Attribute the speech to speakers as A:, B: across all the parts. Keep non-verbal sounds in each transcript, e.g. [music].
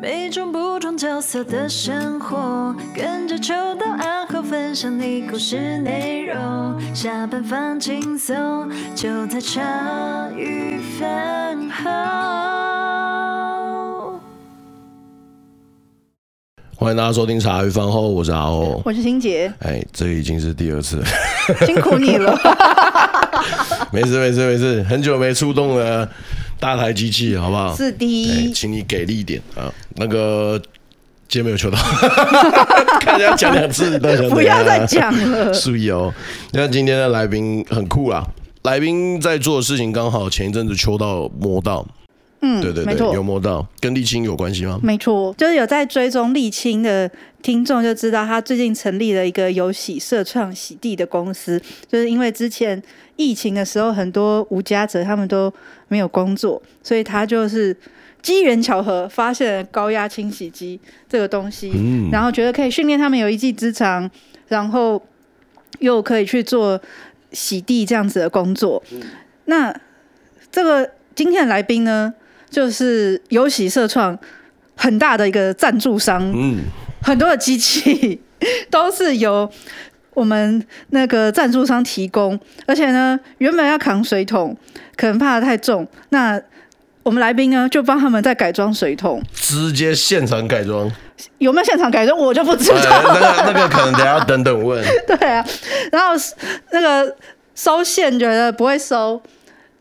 A: 每种不同角色的生活，跟着秋到暗号分享你故事内容。下班放轻松，就在茶余饭后。
B: 欢迎大家收听茶余饭后，我是阿欧，
C: 我是欣洁。
B: 哎，这已经是第二次了，
C: 辛苦你了。[laughs]
B: 没事没事没事，很久没出动了。大台机器，好不好？
C: 是的，
B: 请你给力一点啊！那个今天没有求到，[laughs] 看人家讲两次，
C: 不要再讲了。
B: 注意哦，那今天的来宾很酷啊，来宾在做的事情刚好前一阵子秋到摸到，
C: 嗯，
B: 对对对，有摸到，跟沥青有关系吗？
C: 没错，就是有在追踪沥青的听众就知道，他最近成立了一个有喜社创洗地的公司，就是因为之前。疫情的时候，很多无家者他们都没有工作，所以他就是机缘巧合发现了高压清洗机这个东西，嗯，然后觉得可以训练他们有一技之长，然后又可以去做洗地这样子的工作。嗯，那这个今天的来宾呢，就是有喜社创很大的一个赞助商，嗯，很多的机器都是由。我们那个赞助商提供，而且呢，原本要扛水桶，可能怕得太重，那我们来宾呢就帮他们在改装水桶，
B: 直接现场改装，
C: 有没有现场改装我就不知道，
B: 哎、那个那个可能等下等等问。[laughs]
C: 对啊，然后那个收线觉得不会收。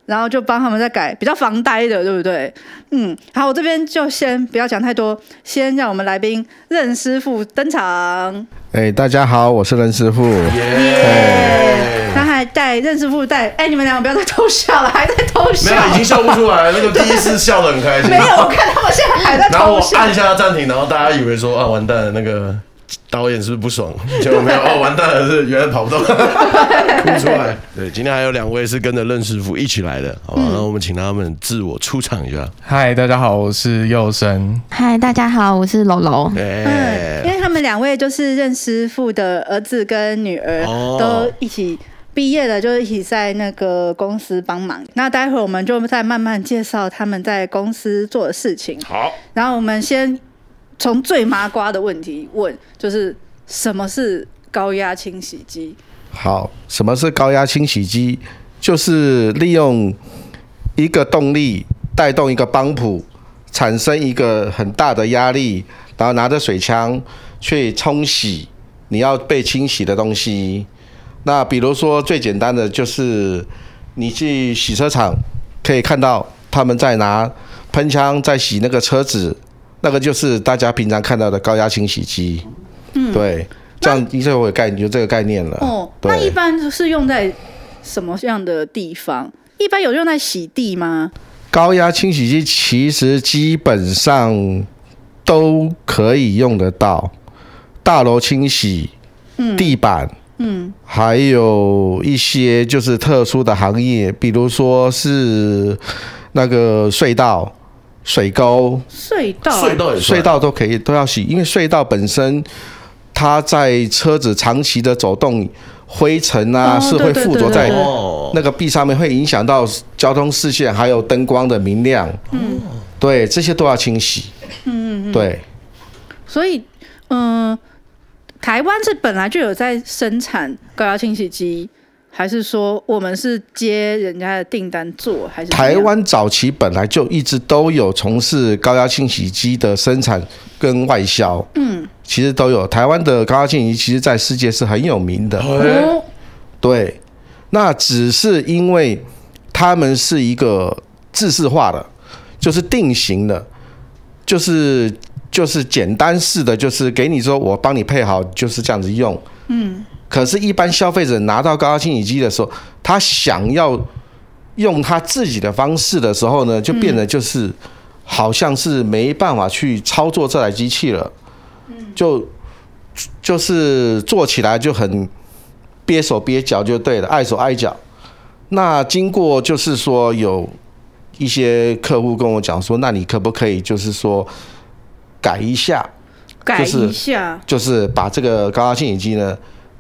C: 然后就帮他们再改，比较防呆的，对不对？嗯，好，我这边就先不要讲太多，先让我们来宾任师傅登场。
D: 哎，大家好，我是任师傅。
C: 耶！他还带任师傅带，哎，你们两个不要再偷笑了，还在偷笑。
B: 没有，已经笑不出来了。那个第一次笑得很开心。
C: 没有，我看他们现在还在偷笑。
B: 然后我按一下暂停，然后大家以为说啊，完蛋了，那个。导演是不是不爽？[laughs] 结果没有 [laughs] 哦，完蛋了，是原来跑不动，[laughs] 哭出来。对，今天还有两位是跟着任师傅一起来的，好吧？那、嗯、我们请他们自我出场一下。
E: 嗨，大家好，我是佑生。
F: 嗨，大家好，我是柔柔。
C: 嗯，因为他们两位就是任师傅的儿子跟女儿，都一起毕业了，就一起在那个公司帮忙。那待会儿我们就再慢慢介绍他们在公司做的事情。
B: 好，
C: 然后我们先。从最麻瓜的问题问，就是什么是高压清洗机？
D: 好，什么是高压清洗机？就是利用一个动力带动一个泵浦，产生一个很大的压力，然后拿着水枪去冲洗你要被清洗的东西。那比如说最简单的就是你去洗车场，可以看到他们在拿喷枪在洗那个车子。那个就是大家平常看到的高压清洗机，嗯，对，这样一下我有概念，就这个概念了。
C: 哦，那一般是用在什么样的地方？一般有用在洗地吗？
D: 高压清洗机其实基本上都可以用得到，大楼清洗，嗯，地板，嗯，还有一些就是特殊的行业，比如说是那个隧道。水沟、
C: 隧道、
B: 隧道
D: 隧道都可以都要洗，因为隧道本身它在车子长期的走动，灰尘啊、哦、是会附着在那个壁上面，会影响到交通视线，还有灯光的明亮。嗯，对，这些都要清洗。嗯嗯对。
C: 所以，嗯、呃，台湾是本来就有在生产高压清洗机。还是说我们是接人家的订单做？还是
D: 台湾早期本来就一直都有从事高压清洗机的生产跟外销。嗯，其实都有。台湾的高压清洗机其实在世界是很有名的。哦，对，那只是因为他们是一个制式化的，就是定型的，就是就是简单式的，就是给你说我帮你配好，就是这样子用。嗯。可是，一般消费者拿到高压清洗机的时候，他想要用他自己的方式的时候呢，就变得就是好像是没办法去操作这台机器了，就就是做起来就很憋手憋脚就对了，碍手碍脚。那经过就是说有一些客户跟我讲说，那你可不可以就是说改一下，
C: 改一下，
D: 就是把这个高压清洗机呢。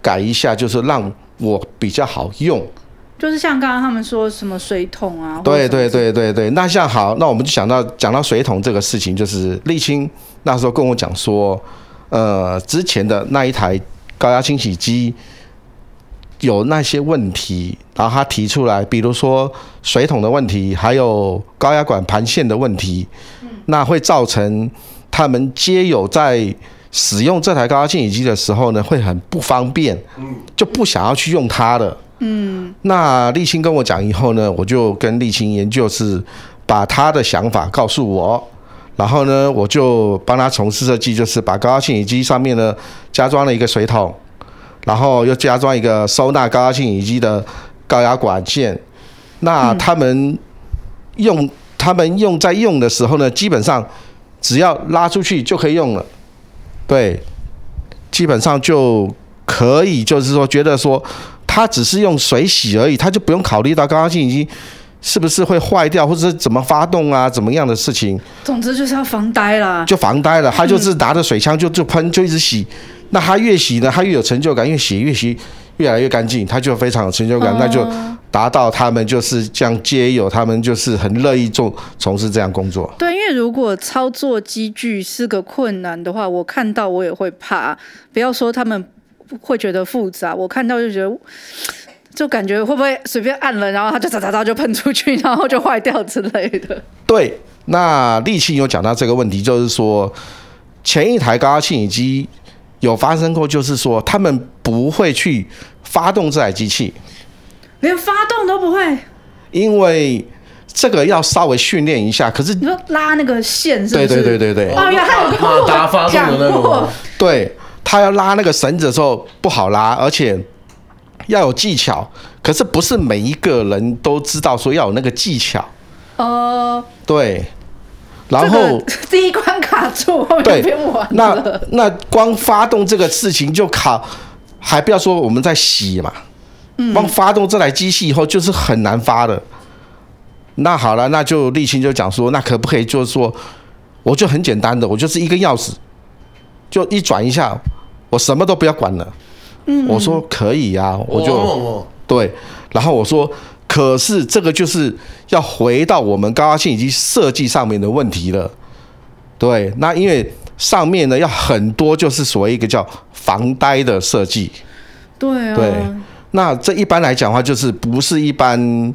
D: 改一下，就是让我比较好用，
C: 就是像刚刚他们说什么水桶啊，
D: 对对对对对。那像好，那我们就想到讲到水桶这个事情，就是沥青那时候跟我讲说，呃，之前的那一台高压清洗机有那些问题，然后他提出来，比如说水桶的问题，还有高压管盘线的问题，那会造成他们皆有在使用这台高压清洗机的时候呢，会很不方便，就不想要去用它了。嗯，那沥青跟我讲以后呢，我就跟沥青研究是把他的想法告诉我，然后呢，我就帮他从事设计，就是把高压清洗机上面呢加装了一个水桶，然后又加装一个收纳高压清洗机的高压管线。那他们用他们用在用的时候呢，基本上只要拉出去就可以用了，对，基本上就可以，就是说觉得说。他只是用水洗而已，他就不用考虑到高压性已经是不是会坏掉，或者是怎么发动啊，怎么样的事情。
C: 总之就是要防呆了，
D: 就防呆了。他就是拿着水枪就就喷，就一直洗。那他越洗呢，他越有成就感，越洗越洗越来越干净，他就非常有成就感，那就达到他们就是这样街友，他们就是很乐意做从事这样工作。
C: 对，因为如果操作机具是个困难的话，我看到我也会怕。不要说他们。会觉得复杂，我看到就觉得，就感觉会不会随便按了，然后它就哒哒哒就喷出去，然后就坏掉之类的。
D: 对，那丽清有讲到这个问题，就是说前一台高压清洗机有发生过，就是说他们不会去发动这台机器，
C: 连发动都不会，
D: 因为这个要稍微训练一下。可是
C: 你说拉那个线是不是？
D: 对对对对对。
C: 哦，原来还有马达发动的那种。
D: 对。他要拉那个绳子的时候不好拉，而且要有技巧。可是不是每一个人都知道说要有那个技巧。哦，对。然后 [laughs]
C: 第一关卡住，后面变完。
D: 那那光发动这个事情就卡，还不要说我们在洗嘛。光发动这台机器以后就是很难发的。那好了，那就丽清就讲说，那可不可以就是说，我就很简单的，我就是一根钥匙，就一转一下。我什么都不要管了，嗯，我说可以呀，啊，我就对，然后我说，可是这个就是要回到我们高压清洗机设计上面的问题了，对，那因为上面呢要很多就是所谓一个叫防呆的设计，
C: 对啊，
D: 对，那这一般来讲的话就是不是一般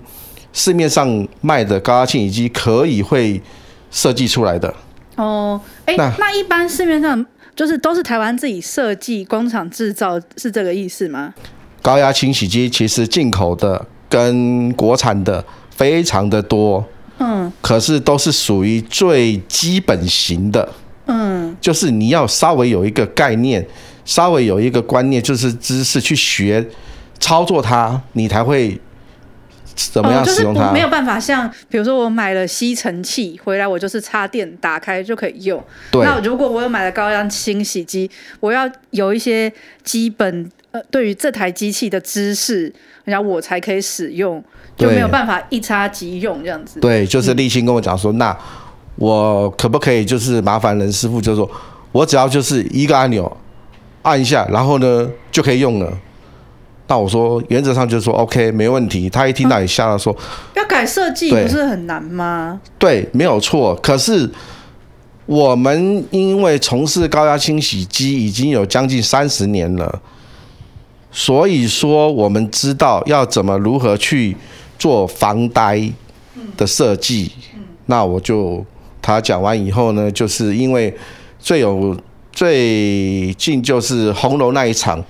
D: 市面上卖的高压清洗机可以会设计出来的。
C: 哦，哎，那那一般市面上。就是都是台湾自己设计、工厂制造，是这个意思吗？
D: 高压清洗机其实进口的跟国产的非常的多，嗯，可是都是属于最基本型的，嗯，就是你要稍微有一个概念，稍微有一个观念，就是知识去学操作它，你才会。怎么样使用它？
C: 哦就是、没有办法像，比如说我买了吸尘器回来，我就是插电打开就可以用。对。那如果我有买了高压清洗机，我要有一些基本呃对于这台机器的知识，然后我才可以使用，就没有办法一插即用这样子。
D: 对，就是立新跟我讲说，嗯、那我可不可以就是麻烦任师傅，就是说我只要就是一个按钮按一下，然后呢就可以用了。那我说，原则上就是说，OK，没问题。他一听到也吓了说，
C: 要改设计不是很难吗？
D: 对，没有错。可是我们因为从事高压清洗机已经有将近三十年了，所以说我们知道要怎么如何去做防呆的设计。那我就他讲完以后呢，就是因为最有最近就是红楼那一场。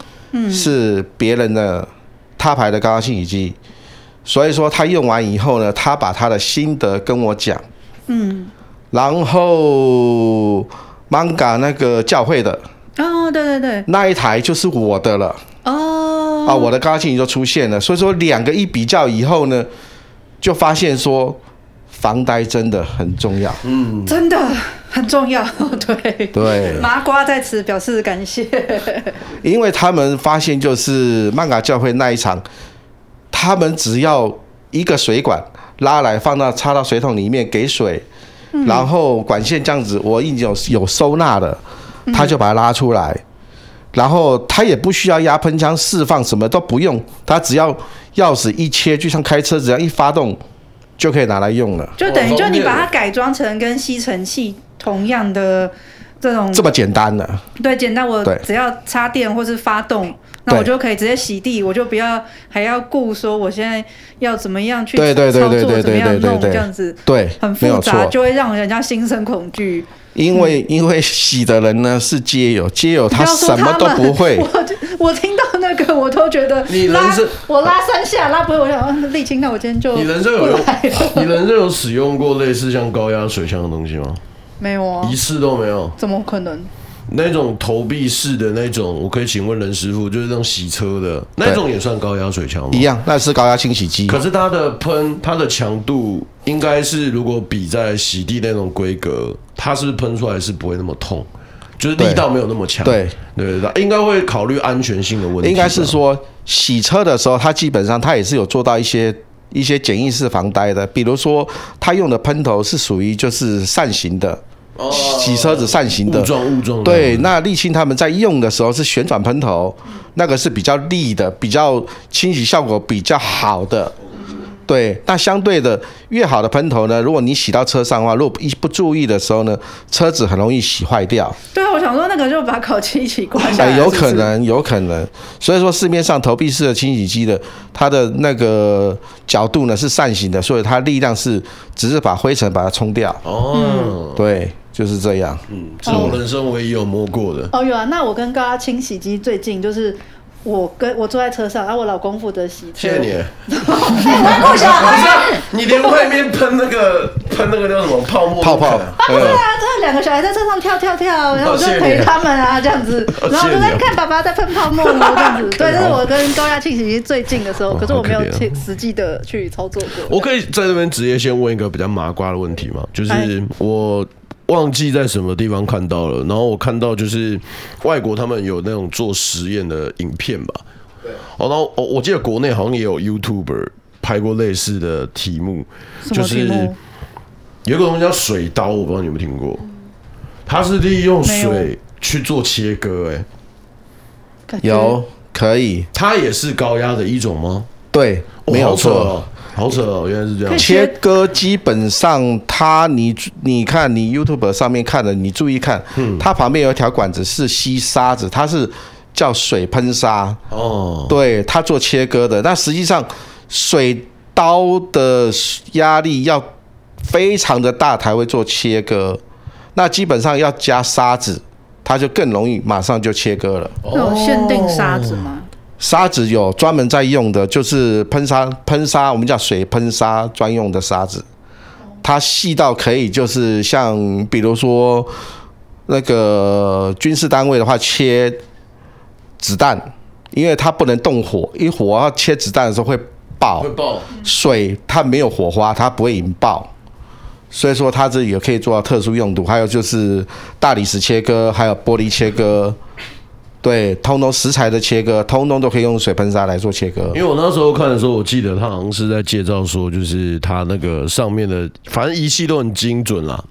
D: 是别人的他牌的高压清洗机，所以说他用完以后呢，他把他的心得跟我讲。嗯，然后 Manga 那个教会的
C: 哦，对对对，
D: 那一台就是我的了。哦，啊，我的高压清洗就出现了，所以说两个一比较以后呢，就发现说防呆真的很重要。嗯，
C: 真的。很重要，[laughs] 对
D: 对，
C: 麻瓜在此表示感谢。
D: 因为他们发现，就是曼嘎教会那一场，他们只要一个水管拉来放到插到水桶里面给水，嗯、然后管线这样子，我已经有有收纳了，他就把它拉出来，嗯、然后它也不需要压喷枪释放，什么都不用，它只要钥匙一切，就像开车只要一发动就可以拿来用了。
C: 就等于就你把它改装成跟吸尘器同样的这种
D: 这么简单的。
C: 对，简单，我只要插电或是发动，那我就可以直接洗地，我就不要还要顾说我现在要怎么样去操作，怎么样弄这样子，
D: 对，
C: 很复杂，就会让人家心生恐惧。
D: 因为因为洗的人呢是街友，街友他什么都不会。[laughs]
C: 我 [laughs] 我听到那个我都觉得
B: 你人生
C: 我拉三下拉不会，我想沥青，那我今天就
B: 你人生有用？[laughs] 你人生有使用过类似像高压水枪的东西吗？
C: 没有啊，
B: 一次都没有。
C: 怎么可能？
B: 那种投币式的那种，我可以请问任师傅，就是那种洗车的那种也算高压水枪吗？
D: 一样，那是高压清洗机。
B: 可是它的喷，它的强度应该是如果比在洗地那种规格，它是喷出来是不会那么痛，就是力道没有那么强。
D: 对
B: 对对，应该会考虑安全性的问题。
D: 应该是说洗车的时候，它基本上它也是有做到一些一些简易式防呆的，比如说它用的喷头是属于就是扇形的。洗车子扇形的，
B: 雾状雾状。
D: 对，那沥青他们在用的时候是旋转喷头，那个是比较利的，比较清洗效果比较好的。对，那相对的越好的喷头呢，如果你洗到车上的话，如果一不注意的时候呢，车子很容易洗坏掉。
C: 对啊，我想说那个就把烤漆一起刮下来。
D: 有可能，有可能。所以说市面上投币式的清洗机的，它的那个角度呢是扇形的，所以它力量是只是把灰尘把它冲掉。哦，对。就是这样，
B: 嗯，是我人生唯一有摸过的。
C: 哦，有啊，那我跟高压清洗机最近就是。我跟我坐在车上，然后我老公负责洗车。谢谢你。[laughs]
B: 不是，你连外面喷那个 [laughs] 喷那个叫什么泡沫
D: 泡泡？
C: 对啊，这两个小孩在车上跳跳跳，然后我就陪他们啊，这样子，然后就在看爸爸在喷泡沫，这样子。[laughs] 对，这是我跟高压清洗机最近的时候，可是我没有去实际的去操作过。
B: 我可以在这边直接先问一个比较麻瓜的问题吗？就是我。忘记在什么地方看到了，然后我看到就是外国他们有那种做实验的影片吧。对。哦，然后我我记得国内好像也有 YouTuber 拍过类似的题目，就是有一个东西叫水刀，我不知道你有没有听过。它是利用水去做切割，哎，
D: 有可以，
B: 它也是高压的一种吗？
D: 对，没有错。
B: 好扯哦，原来是这样。
D: 切割基本上，它你你看你 YouTube 上面看的，你注意看，嗯，它旁边有一条管子是吸沙子，它是叫水喷砂哦。对，它做切割的，那实际上水刀的压力要非常的大才会做切割，那基本上要加沙子，它就更容易马上就切割了。
C: 有限定沙子吗？
D: 沙子有专门在用的，就是喷砂喷砂，我们叫水喷砂专用的沙子，它细到可以就是像比如说那个军事单位的话切子弹，因为它不能动火，一火要切子弹的时候会爆，会爆。水它没有火花，它不会引爆，所以说它这也可以做到特殊用途。还有就是大理石切割，还有玻璃切割。对，通通石材的切割，通通都可以用水喷砂来做切割。
B: 因为我那时候看的时候，我记得他好像是在介绍说，就是他那个上面的，反正仪器都很精准啦，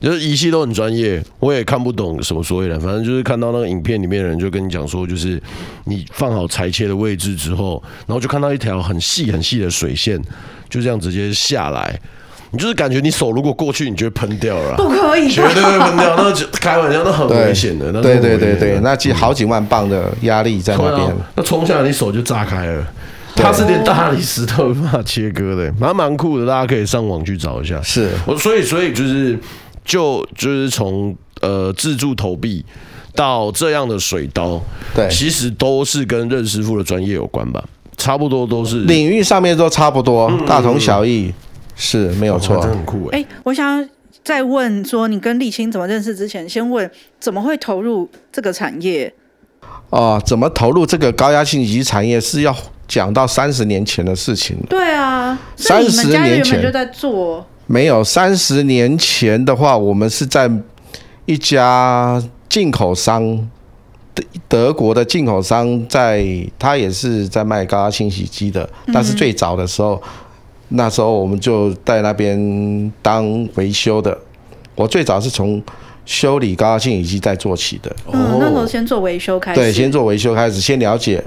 B: 就是仪器都很专业。我也看不懂什么所以然，反正就是看到那个影片里面的人就跟你讲说，就是你放好裁切的位置之后，然后就看到一条很细很细的水线，就这样直接下来。你就是感觉你手如果过去，你就会喷掉了，
C: 不可以，
B: 绝对会喷掉。那开玩笑，那很危险的。
D: 对对对对，那几好几万磅的压力在那边，
B: 那冲下来你手就炸开了。它是连大理石都没办法切割的，蛮蛮酷的。大家可以上网去找一下。
D: 是，
B: 我所以所以就是就就是从呃自助投币到这样的水刀，
D: 对，
B: 其实都是跟任师傅的专业有关吧，差不多都是
D: 领域上面都差不多，大同小异。是没有错，
B: 真很酷哎！
C: 哎，我想再问说，你跟立青怎么认识？之前先问怎么会投入这个产业？
D: 哦，怎么投入这个高压清洗机产业是要讲到三十年前的事情。
C: 对啊，三十年前就在做。
D: 没有，三十年前的话，我们是在一家进口商，德德国的进口商在，在他也是在卖高压清洗机的，但是最早的时候。嗯那时候我们就在那边当维修的。我最早是从修理高压清洗机在做起的。
C: 嗯，那时候先做维修开始。
D: 对，先做维修开始，先了解。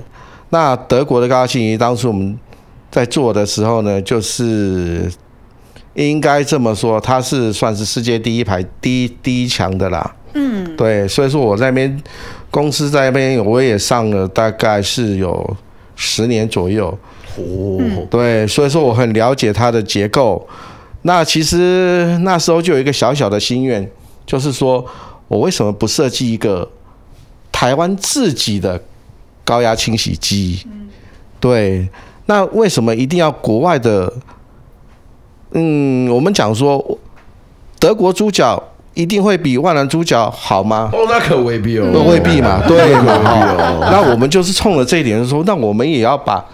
D: 那德国的高压清洗机，当初我们在做的时候呢，就是应该这么说，它是算是世界第一排第一第一强的啦。嗯，对，所以说我在那边公司在那边，我也上了大概是有十年左右。哦，对，所以说我很了解它的结构。那其实那时候就有一个小小的心愿，就是说我为什么不设计一个台湾自己的高压清洗机？对，那为什么一定要国外的？嗯，我们讲说德国猪脚一定会比万能猪脚好吗？
B: 哦，那可未必哦，那
D: 未必嘛，对嘛？[laughs] 那我们就是冲了这一点，说那我们也要把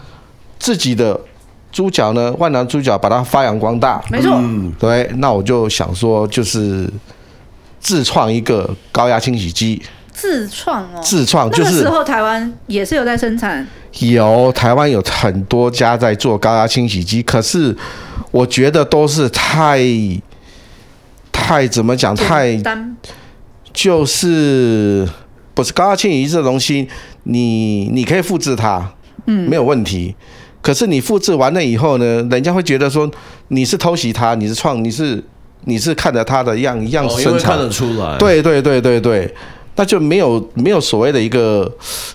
D: 自己的。猪脚呢？万能猪脚把它发扬光大，
C: 没错。嗯，
D: 对，那我就想说，就是自创一个高压清洗机。
C: 自创哦，
D: 自创就是那
C: 时候台湾也是有在生产，
D: 有台湾有很多家在做高压清洗机，可是我觉得都是太太怎么讲？太就是不是高压清洗机这东西，你你可以复制它，嗯，没有问题。可是你复制完了以后呢，人家会觉得说你是偷袭他，你是创，你是你是看着他的样样生产，因为
B: 看得出来。
D: 对对对对对，那就没有没有所谓的一个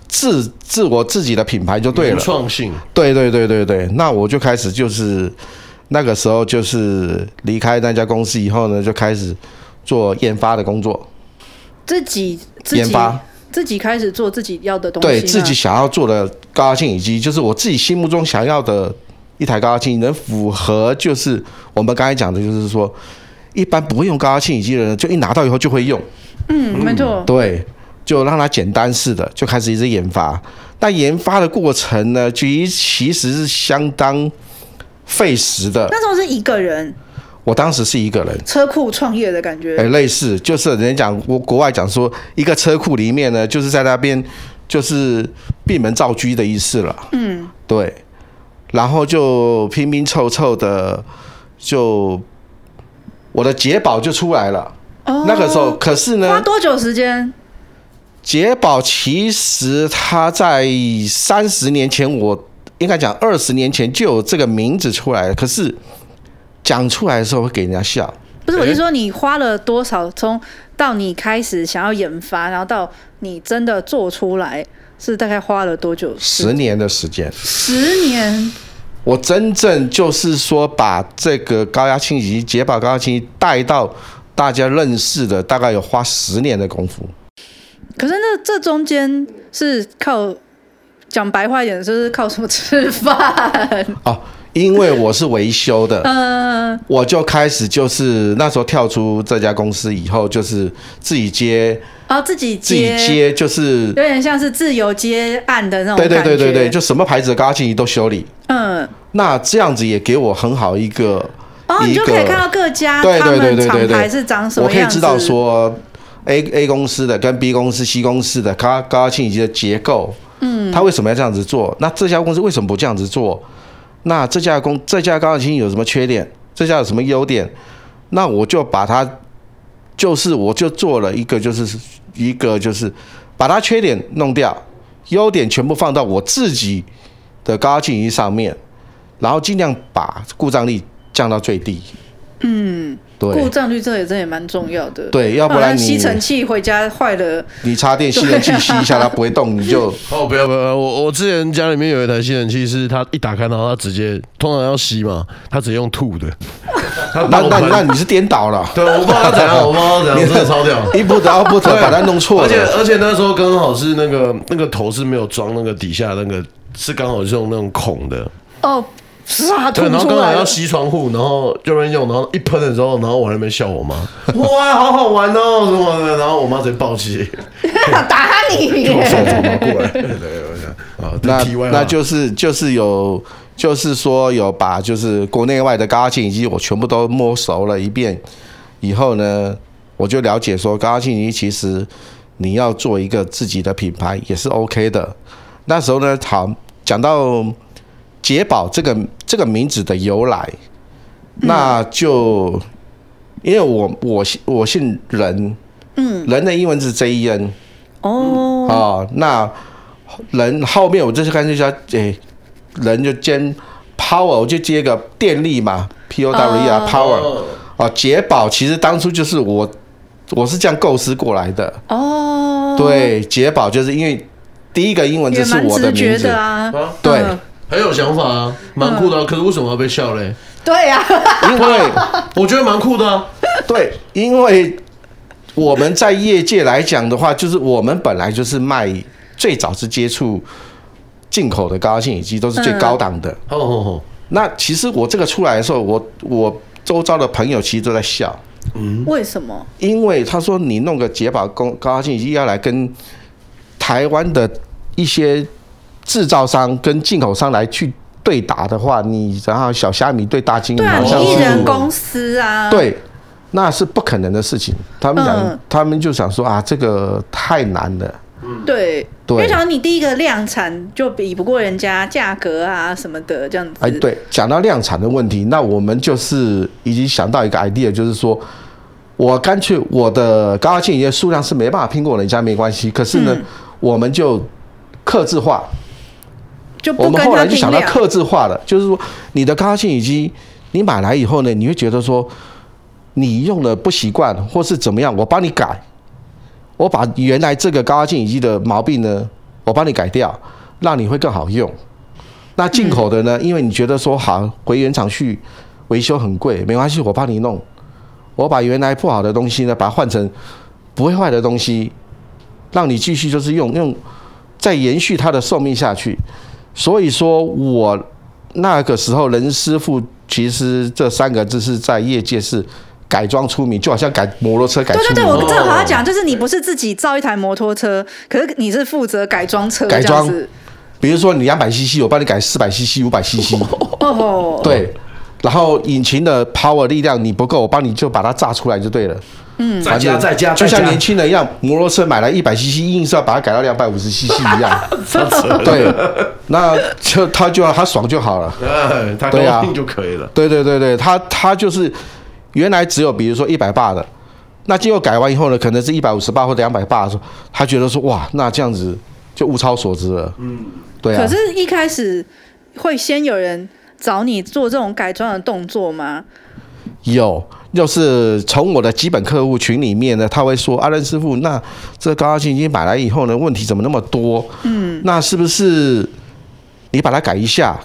D: 自自我自己的品牌就对了。
B: 创新。
D: 对对对对对，那我就开始就是那个时候就是离开那家公司以后呢，就开始做研发的工作，
C: 自己，自己研发。自己开始做自己要的东西，
D: 对自己想要做的高压清洗机，就是我自己心目中想要的一台高压清洗，能符合就是我们刚才讲的，就是说一般不会用高压清洗机的人，就一拿到以后就会用。
C: 嗯，没错。
D: 对，就让它简单式的就开始一直研发。但研发的过程呢，其其实是相当费时的。
C: 那时候是一个人。
D: 我当时是一个人，
C: 车库创业的感觉，
D: 哎，类似，就是人家讲，我国外讲说，一个车库里面呢，就是在那边，就是闭门造车的意思了。嗯，对，然后就拼拼凑凑的，就我的捷宝就出来了。哦，那个时候，可是呢，
C: 花多久时间？
D: 捷宝其实它在三十年前，我应该讲二十年前就有这个名字出来了，可是。讲出来的时候会给人家笑，
C: 不是？我是说你花了多少？从到你开始想要研发，然后到你真的做出来，是大概花了多久？
D: 十年的时间。
C: 十年。
D: 我真正就是说，把这个高压清洗机、杰宝高压清洗机带到大家认识的，大概有花十年的功夫。
C: 可是那这中间是靠讲白话一点，就是靠什么吃饭？
D: 哦。因为我是维修的，嗯，我就开始就是那时候跳出这家公司以后，就是自己接
C: 哦，自己
D: 自己接，就是
C: 有点像是自由接案的那种。
D: 对对对对对，就什么牌子的高压清洗都修理。嗯，那这样子也给我很好一个，
C: 哦，你就可以看到各家对对对对对厂牌是长什么样子，
D: 我可以知道说 A A 公司的跟 B 公司、C 公司的高高压清洗机的结构，嗯，他为什么要这样子做？那这家公司为什么不这样子做？那这架公这架钢琴有什么缺点？这家有什么优点？那我就把它，就是我就做了一个，就是一个就是把它缺点弄掉，优点全部放到我自己的高琴上面，然后尽量把故障率降到最低。嗯。对
C: 故障率这也真也蛮重要的。
D: 对，要不然你
C: 吸尘器回家坏了，
D: 你插电吸尘器吸一下它不会动，你就 [laughs]
B: 哦不要不要，我我之前家里面有一台吸尘器，是它一打开然后它直接通常要吸嘛，它直接用吐的。[laughs]
D: 那那那你是颠倒了？
B: 对，我不知道它怎样，我不知道怎样，真的超屌，
D: 一步到步，把它弄错了。
B: 而且而且那时候刚好是那个那个头是没有装那个底下那个，是刚好是用那种孔的。哦。对，然后刚好要吸窗户，然后就没用，然后一喷的时候，然后我还没笑我妈，[laughs] 哇，好好玩哦什么的，然后我妈直接暴气，[laughs]
C: 打你，
B: 过来，[laughs] 对我想，啊，
D: 那那就是就是有，就是说有把就是国内外的高压清洗机我全部都摸熟了一遍以后呢，我就了解说高压清洗机其实你要做一个自己的品牌也是 OK 的。那时候呢，好讲到。杰宝这个这个名字的由来，那就因为我我我姓任，
C: 嗯，
D: 人的英文是 J E N。
C: 哦，
D: 哦，那人后面我这是干脆叫诶，人就兼 power，我就接个电力嘛，P O W E R power。哦，捷宝其实当初就是我，我是这样构思过来的。
C: 哦，
D: 对，捷宝就是因为第一个英文字是我的名字。
C: 啊，
D: 对，
B: 很有想法啊，蛮酷的啊。可是为什么要被笑嘞？
C: 对呀，
D: 因为
B: 我觉得蛮酷的啊。
D: 对，因为。我们在业界来讲的话，就是我们本来就是卖最早是接触进口的高压净水机，都是最高档的。
B: 哦哦哦。
D: 那其实我这个出来的时候，我我周遭的朋友其实都在笑。
C: 嗯。为什么？
D: 因为他说你弄个捷保高高压净水机要来跟台湾的一些制造商跟进口商来去对打的话，你然后小虾米对大金鱼，
C: 对啊，你一人公司啊。
D: 对。那是不可能的事情。他们想，嗯、他们就想说啊，这个太难了。
C: 对，
D: 对，
C: 因为想你第一个量产就比不过人家价格啊什么的这样子。
D: 哎，对，讲到量产的问题，那我们就是已经想到一个 idea，就是说我干脆我的高压净水数量是没办法拼过人家没关系，可是呢，嗯、我们就克制化。
C: 就
D: 我们后来就想到克制化了，就是说你的高压净水机你买来以后呢，你会觉得说。你用的不习惯，或是怎么样，我帮你改，我把原来这个高压净水机的毛病呢，我帮你改掉，让你会更好用。那进口的呢？因为你觉得说好回原厂去维修很贵，没关系，我帮你弄，我把原来不好的东西呢，把它换成不会坏的东西，让你继续就是用用，再延续它的寿命下去。所以说我那个时候任师傅，其实这三个字是在业界是。改装出名，就好像改摩托车改出名。
C: 对对对，我正好要讲，就是你不是自己造一台摩托车，可是你是负责改装车。
D: 改装，比如说你两百 CC，我帮你改四百 CC、五百 CC。[laughs] 哦。对，然后引擎的 power 力量你不够，我帮你就把它炸出来就对了。
B: 嗯。再加再加，
D: 就像年轻人一样，摩托车买来一百 CC，硬是要把它改到两百五十 CC 一样。[laughs] 对。那就他就要他爽就好了。
B: 他高兴就可以了。
D: 对对对对，他他就是。原来只有比如说一百八的，那经过改完以后呢，可能是一百五十八或者两百八的时候，他觉得说哇，那这样子就物超所值了。嗯，对啊。
C: 可是，一开始会先有人找你做这种改装的动作吗？
D: 有，就是从我的基本客户群里面呢，他会说：“阿任师傅，那这高压净水机买来以后呢，问题怎么那么多？嗯，那是不是你把它改一下？”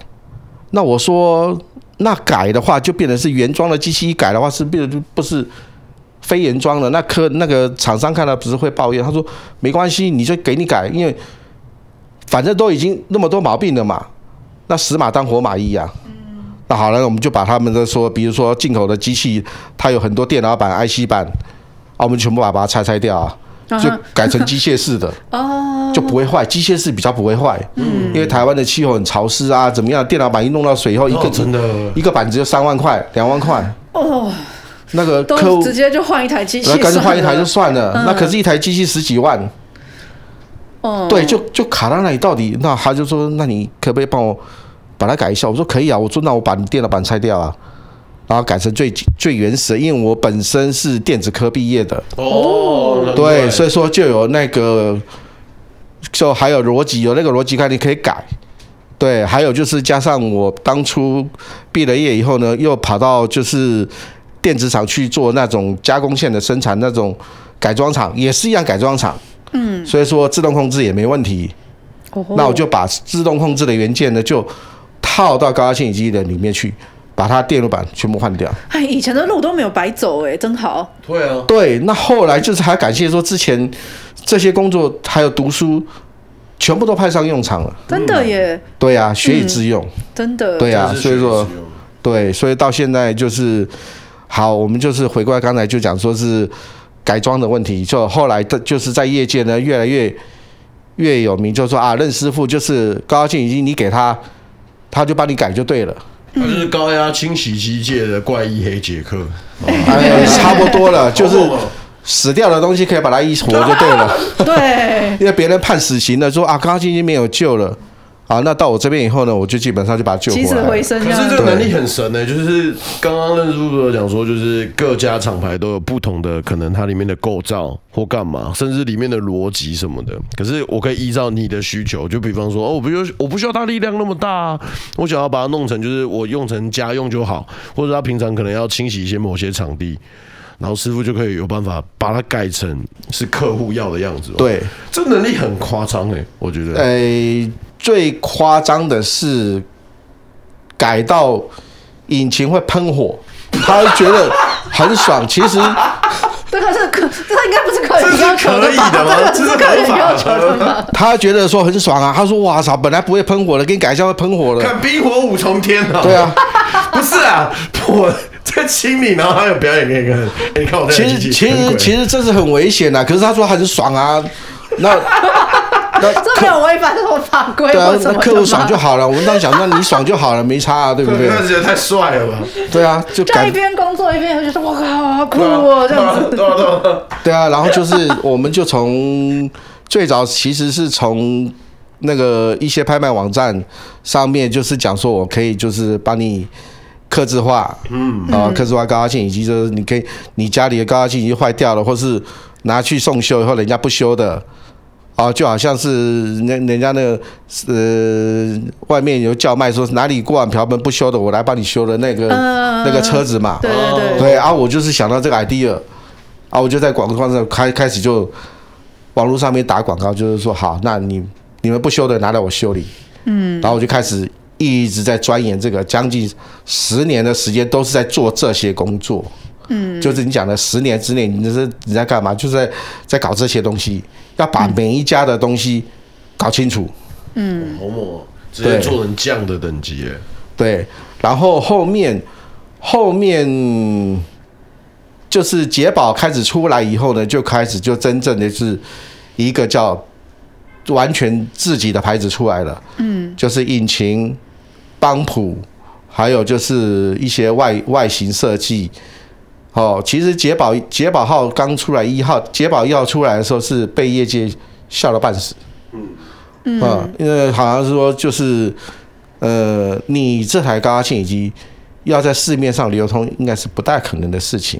D: 那我说。那改的话，就变成是原装的机器，一改的话是变成不是非原装的。那科那个厂商看到不是会抱怨，他说没关系，你就给你改，因为反正都已经那么多毛病了嘛。那死马当活马医啊。那好了，我们就把他们的说，比如说进口的机器，它有很多电脑板、IC 板，啊，我们全部把它拆拆掉啊。就改成机械式的 [laughs] 哦，就不会坏。机械式比较不会坏，嗯，因为台湾的气候很潮湿啊，怎么样？电脑板一弄到水以后，一个真的一个板子就三万块、两万块哦。那个客户
C: 直接就换一台机器，
D: 那干脆换一台就算了。那可是一台机器十几万，哦，对，就就卡在那里。到底那他就说，那你可不可以帮我把它改一下？我说可以啊，我说那我把你电脑板拆掉啊。然后改成最最原始的，因为我本身是电子科毕业的哦，对，所以说就有那个，就还有逻辑，有那个逻辑概念可以改，对，还有就是加上我当初毕了业以后呢，又跑到就是电子厂去做那种加工线的生产，那种改装厂也是一样改装厂，嗯，所以说自动控制也没问题，哦，那我就把自动控制的元件呢就套到高压清洗机的里面去。把它电路板全部换掉。
C: 哎，以前的路都没有白走哎，真好。
B: 对啊。
D: 对，那后来就是还感谢说之前这些工作还有读书，全部都派上用场了。
C: 真的耶。
D: 对啊，学以致用。
C: 嗯、真的。
D: 对啊，所以说，对，所以到现在就是好，我们就是回过来刚才就讲说是改装的问题，就后来的就是在业界呢越来越越有名，就是说啊，任师傅就是高压清洗机，你给他，他就帮你改就对了。
B: 他就是高压清洗机界的怪异黑杰克，
D: 哎，差不多了，就是 [laughs] 死掉的东西可以把它一活就对了。[laughs]
C: 对，[laughs]
D: 因为别人判死刑了，说啊，高压清洗机没有救了，啊，那到我这边以后呢，我就基本上就把它救回来。
C: 起死回生。
B: 可是这个能力很神呢、欸，就是刚刚认识傅有讲说，就是各家厂牌都有不同的可能，它里面的构造或干嘛，甚至里面的逻辑什么的。可是我可以依照你的需求，就比方说，哦，我不需我不需要它力量那么大，啊，我想要把它弄成就是我用成家用就好，或者他平常可能要清洗一些某些场地，然后师傅就可以有办法把它改成是客户要的样子。
D: 对，
B: 这能力很夸张哎，我觉得。
D: 诶、欸。最夸张的是改到引擎会喷火，他觉得很爽。其实 [laughs]
C: 这个是可，这应该不是可以要求的吧？[laughs]
B: 这是客人要求的吗？
D: 他觉得说很爽啊。他说：“哇操，本来不会喷火的，给你改一下会喷火了。”
B: 看冰火五重天啊！
D: 对啊，
B: 不是啊，我在清理，然后还有表演给你看。欸、你看我在。其实
D: 其实其实这是很危险的，可是他说很爽啊。那。
C: 那这没有违反什么法规？
D: 对啊，那客户爽就好了。我们当时想，那你爽就好了，没差啊，对不对？
B: 那觉得太帅了吧？
D: 对啊，就
C: 就一边工作一边就说：“我靠，好酷哦！”这样子。
D: 对啊，然后就是，我们就从最早其实是从那个一些拍卖网站上面，就是讲说我可以就是帮你刻字化，嗯啊，刻字化高压线以及就是你可以你家里的高压线已经坏掉了，或是拿去送修以后人家不修的。哦，就好像是人人家那个呃，外面有叫卖说哪里锅碗瓢盆不修的，我来帮你修的那个、呃、那个车子嘛。
C: 对对对。
D: 对啊，我就是想到这个 idea，啊，我就在广告上开开始就网络上面打广告，就是说好，那你你们不修的拿来我修理。嗯。然后我就开始一直在钻研这个，将近十年的时间都是在做这些工作。嗯。就是你讲的十年之内，你这是你在干嘛？就是在在搞这些东西。要把每一家的东西搞清楚，
B: 嗯，好猛，直接做成这样的等级耶。
D: 对，然后后面后面就是捷宝开始出来以后呢，就开始就真正的是一个叫完全自己的牌子出来了，嗯，就是引擎、帮浦，还有就是一些外外形设计。哦，其实捷宝捷宝号刚出来一号，捷宝一号出来的时候是被业界笑了半死。嗯嗯，因为好像是说就是，呃，你这台高压清洗机要在市面上流通，应该是不大可能的事情。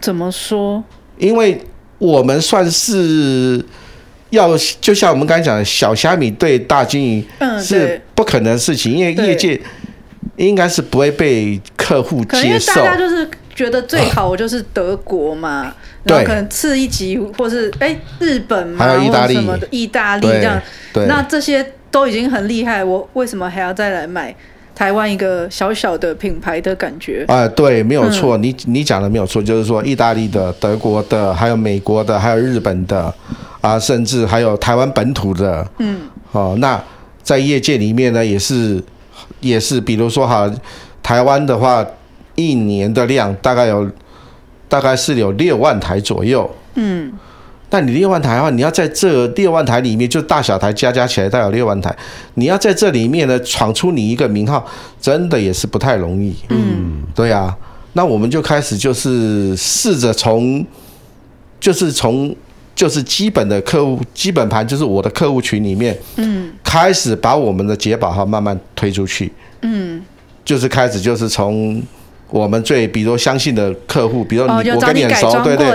C: 怎么说？
D: 因为我们算是要，就像我们刚才讲的，小虾米对大鲸鱼是不可能的事情，因为业界应该是不会被客户接受。
C: 大家就是。觉得最好我就是德国嘛，然后可能次一级，或是哎、欸、日本嘛，
D: 还有意大利。
C: 什么的，意大利这样，那这些都已经很厉害，我为什么还要再来买台湾一个小小的品牌的感觉？
D: 哎、呃，对，没有错，嗯、你你讲的没有错，就是说意大利的、德国的，还有美国的，还有日本的，啊，甚至还有台湾本土的，嗯，哦，那在业界里面呢，也是也是，比如说哈，台湾的话。一年的量大概有，大概是有六万台左右。嗯，但你六万台的话，你要在这六万台里面，就大小台加加起来，大概有六万台。你要在这里面呢，闯出你一个名号，真的也是不太容易。嗯，对啊。那我们就开始就是试着从，就是从就是基本的客户基本盘，就是我的客户群里面，嗯，开始把我们的捷宝号慢慢推出去。嗯，就是开始就是从。我们最比如相信的客户，比如你、哦、我跟你很熟，对对，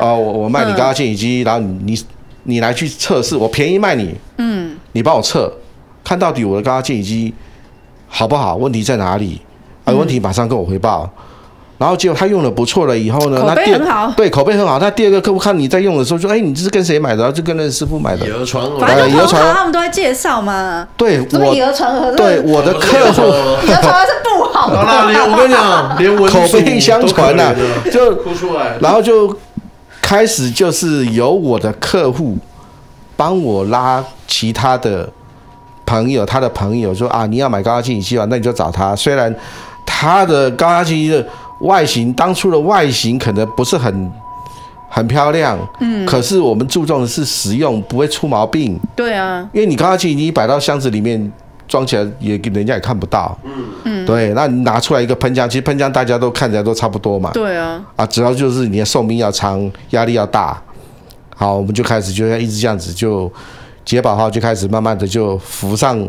D: 哦，我我卖你高压线以及，然后你你你来去测试，我便宜卖你，嗯，你帮我测，看到底我的高压线以及好不好，问题在哪里？啊，问题马上跟我回报。嗯然后结果他用的不错了，以后呢，
C: 口碑很好，
D: 对，口碑很好。那第二个客户看你在用的时候说：“哎，你这是跟谁买的？”然后就跟那师傅买的。以讹传讹，
C: 反正以讹传讹，他们都会介绍嘛。
D: 对，我
C: 以讹传讹，
D: 对我的客户，
C: 以讹传讹是不好的。
B: 我跟你讲，连文
D: 口碑相传呐，就哭出来，然后就开始就是由我的客户帮我拉其他的朋友，他的朋友说啊，你要买高压清洗器啊，那你就找他。虽然他的高压清洗器的。外形当初的外形可能不是很很漂亮，嗯，可是我们注重的是实用，不会出毛病。
C: 对啊，
D: 因为你高压器你摆到箱子里面装起来也人家也看不到，嗯。嗯，对，那你拿出来一个喷枪，其实喷枪大家都看起来都差不多嘛，
C: 对啊，
D: 啊，主要就是你的寿命要长，压力要大。好，我们就开始就要一直这样子就捷宝号就开始慢慢的就浮上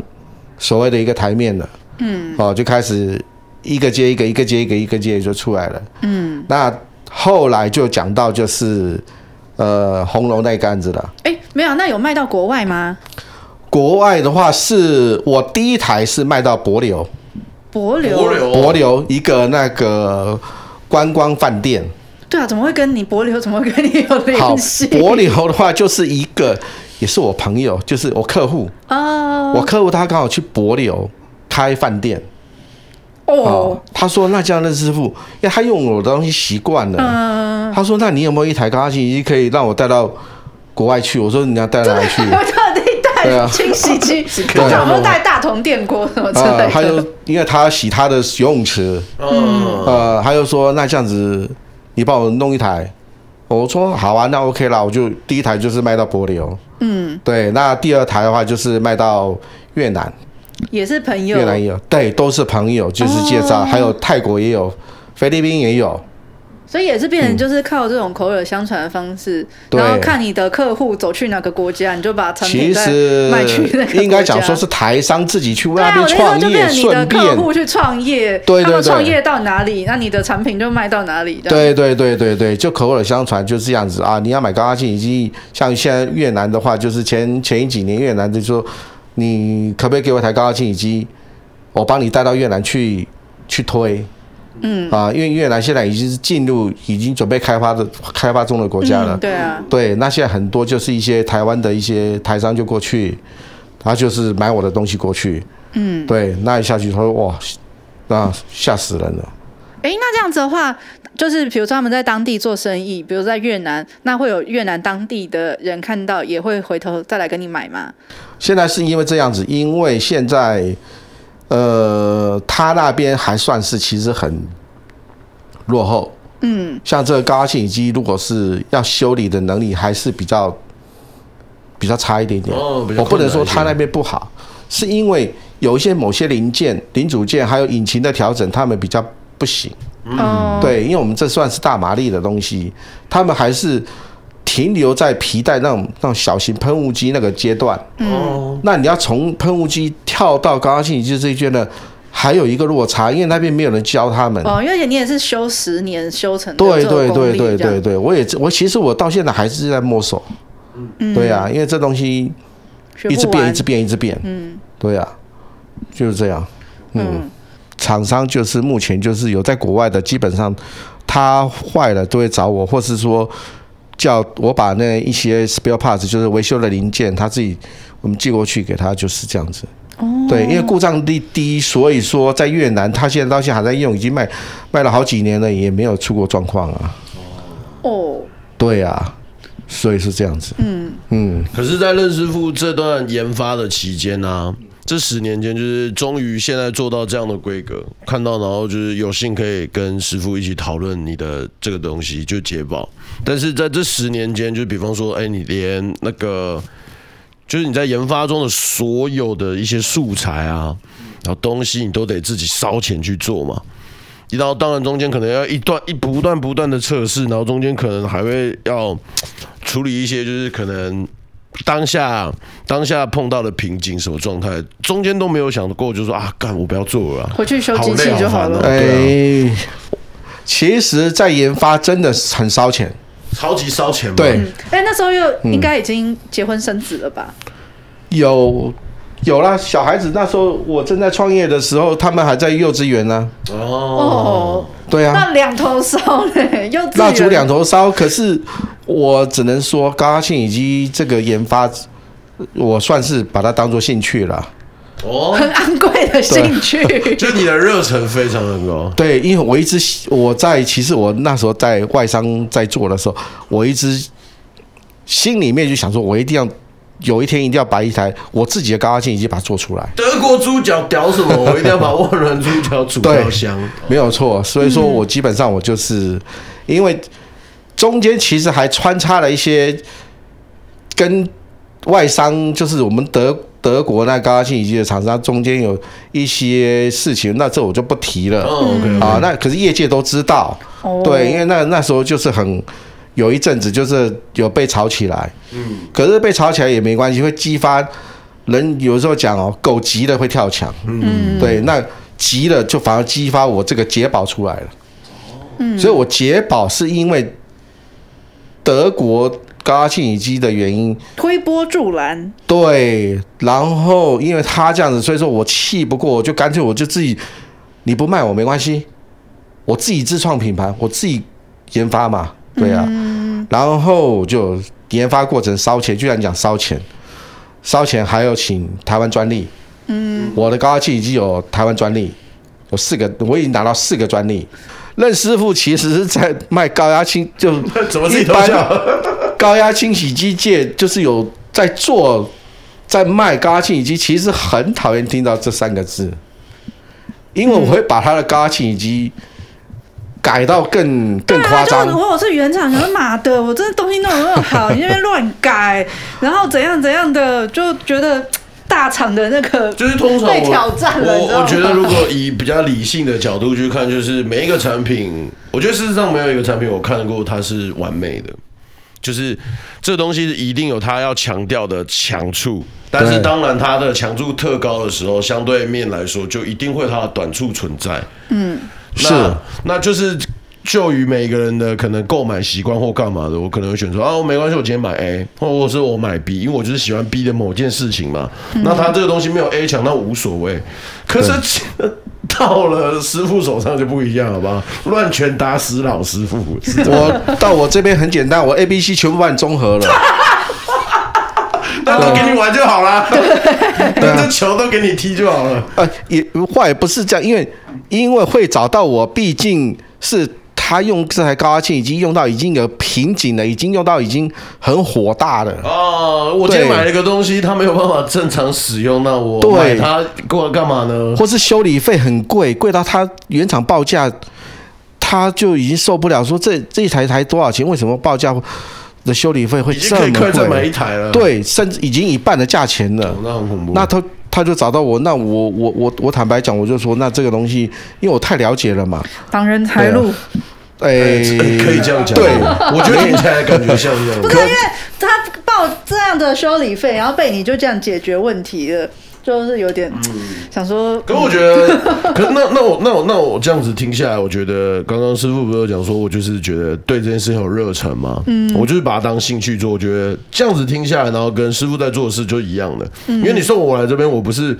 D: 所谓的一个台面了。嗯，哦，就开始一个接一个，一个接一个，一个接就出来了。嗯，那后来就讲到就是呃红楼那个案子了。
C: 哎，没有，那有卖到国外吗？
D: 国外的话，是我第一台是卖到柏流。
C: 柏流，
D: 柏流一个那个观光饭店。
C: 对啊，怎么会跟你柏流？怎么会跟你有联系？
D: 好，帛琉的话就是一个，也是我朋友，就是我客户
C: 哦。
D: 我客户他刚好去柏流开饭店
C: 哦，哦。
D: 他说：“那这样的师傅，因为他用我的东西习惯了。嗯。他说：‘那你有没有一台高压清洗机可以让我带到国外去？’我说：‘你要带哪里去？’ [laughs]
C: 对啊，清洗机，通常都带大铜电锅什么之类的。
D: 他就因为他洗他的游泳池，嗯，呃，他就说那这样子，你帮我弄一台。我说好啊，那 OK 啦，我就第一台就是卖到帛琉，嗯，对，那第二台的话就是卖到越南，
C: 也是朋友，
D: 越南也有，对，都是朋友，就是介绍，还有泰国也有，菲律宾也有。
C: 所以也是变成就是靠这种口耳相传的方式，嗯、然后看你的客户走去哪个国家，你就把产品再卖去那个国家。
D: 应该讲说是台商自己去那边创业，顺便
C: 你的客户去创业，
D: 对对对，
C: 他们创业到哪里，那你的产品就卖到哪里。
D: 对对对对对，就口耳相传就是这样子啊！你要买高压清洗机，像现在越南的话，就是前前一几年越南就说，你可不可以给我一台高压清洗机，我帮你带到越南去去推。嗯啊，因为越南现在已经是进入已经准备开发的开发中的国家了。
C: 嗯、对啊，
D: 对，那现在很多就是一些台湾的一些台商就过去，他就是买我的东西过去。嗯，对，那一下去他说哇，那吓死人了。
C: 哎，那这样子的话，就是比如说他们在当地做生意，比如在越南，那会有越南当地的人看到，也会回头再来跟你买吗？
D: 现在是因为这样子，因为现在。呃，他那边还算是其实很落后，嗯，像这个高压清洗机，如果是要修理的能力，还是比较比较差一点点。哦，我不能说他那边不好，是因为有一些某些零件、零组件，还有引擎的调整，他们比较不行。嗯，对，因为我们这算是大马力的东西，他们还是。停留在皮带那种那种小型喷雾机那个阶段，哦，那你要从喷雾机跳到高压清洗机这一阶呢，还有一个落差，因为那边没有人教他们。
C: 哦，因为你也是修十年修成。
D: 对对对对对对，我也我其实我到现在还是在摸索。嗯，对啊，因为这东西一直变，一直变，一直变。嗯，对啊，就是这样。嗯，厂商就是目前就是有在国外的，基本上他坏了都会找我，或是说。叫我把那一些 spare parts，就是维修的零件，他自己我们寄过去给他，就是这样子。哦。对，因为故障率低，所以说在越南，他现在到现在还在用，已经卖卖了好几年了，也没有出过状况啊。
C: 哦。
D: 对啊，所以是这样子。嗯嗯。
B: 可是，在任师傅这段研发的期间呢、啊？这十年间，就是终于现在做到这样的规格，看到，然后就是有幸可以跟师傅一起讨论你的这个东西，就捷宝。但是在这十年间，就比方说，哎，你连那个，就是你在研发中的所有的一些素材啊，然后东西，你都得自己烧钱去做嘛。然后当然中间可能要一段一不断不断的测试，然后中间可能还会要处理一些，就是可能。当下当下碰到的瓶颈什么状态，中间都没有想过，就说啊，干我不要做了，
C: 回去修机器就好了。
D: 哎、欸，其实，在研发真的是很烧钱，
B: 超级烧钱。
D: 对，
C: 哎、欸，那时候又应该已经结婚生子了吧？
D: 嗯、有。有啦，小孩子那时候我正在创业的时候，他们还在幼稚园呢。
C: 哦，
D: 对啊，
C: 那两头烧嘞，幼稚园。
D: 蜡烛两头烧，可是我只能说，高压清洗机这个研发，我算是把它当做兴趣了。
C: 哦，很昂贵的兴趣，
B: 就你的热忱非常的高。
D: 对，因为我一直我在其实我那时候在外商在做的时候，我一直心里面就想说，我一定要。有一天一定要把一台我自己的高压清洗机把它做出来。
B: 德国猪脚屌什么？我一定要把万峦猪脚煮到香。
D: 没有错，所以说我基本上我就是，因为中间其实还穿插了一些跟外商，就是我们德德国那高压清洗机的厂商中间有一些事情，那这我就不提了。啊，那可是业界都知道。对，因为那那时候就是很。有一阵子就是有被炒起来，嗯，可是被炒起来也没关系，会激发人有时候讲哦，狗急了会跳墙，嗯，对，那急了就反而激发我这个捷宝出来了，嗯，所以我捷宝是因为德国高压清洗机的原因
C: 推波助澜，
D: 对，然后因为他这样子，所以说我气不过，我就干脆我就自己，你不卖我没关系，我自己自创品牌，我自己研发嘛。对啊，嗯、然后就研发过程烧钱，就像你讲烧钱，烧钱还要请台湾专利。嗯，我的高压气已经有台湾专利，有四个，我已经拿到四个专利。任师傅其实是在卖高压清，就 [laughs] 一般高压清洗机界就是有在做，在卖高压清洗机，其实很讨厌听到这三个字，因为我会把他的高压清洗机。改到更更夸张。
C: 如果我是原厂，想说妈的，我这东西弄得那么好，你那边乱改，然后怎样怎样的，就觉得大厂的那个
B: 就是通常
C: 被挑战了。
B: 我我觉得如果以比较理性的角度去看，就是每一个产品，我觉得事实上没有一个产品我看过它是完美的，就是这东西一定有它要强调的强处，但是当然它的强处特高的时候，相对面来说就一定会它的短处存在。嗯。那是，那就是就于每个人的可能购买习惯或干嘛的，我可能会选择啊，我没关系，我今天买 A，或者是我买 B，因为我就是喜欢 B 的某件事情嘛。嗯、那他这个东西没有 A 强，那无所谓。可是 [laughs] 到了师傅手上就不一样好吧？乱拳打死老师傅。
D: 我到我这边很简单，我 A、B、C 全部帮你综合了。
B: 那都给你玩就好了，那 [laughs] 这球都给你踢就好了。
D: 呃，也话也不是这样，因为因为会找到我，毕竟是他用这台高压器已经用到已经有瓶颈了，已经用到已经很火大了。
B: 哦，我今天买了一个东西，他没有办法正常使用，那我买它过来干嘛呢？
D: 或是修理费很贵，贵到他原厂报价，他就已经受不了，说这这一台才多少钱？为什么报价？的修理费会这么贵？
B: 再买一台了。
D: 对，甚至已经一半的价钱了。
B: 那很恐怖。
D: 那他他就找到我，那我我我我坦白讲，我就说，那这个东西，因为我太了解了嘛。
C: 挡人财路。
D: 哎，
B: 可以这样讲。
D: 对，
B: 我觉得 [laughs] 听起来感觉像这样。
C: 不是因为他报这样的修理费，然后被你就这样解决问题了。就是有点想说，
B: 可我觉得，可那那我那我那我这样子听下来，我觉得刚刚师傅不是有讲说，我就是觉得对这件事情有热忱嘛，嗯，我就是把它当兴趣做，我觉得这样子听下来，然后跟师傅在做的事就一样的，因为你送我来这边，我不是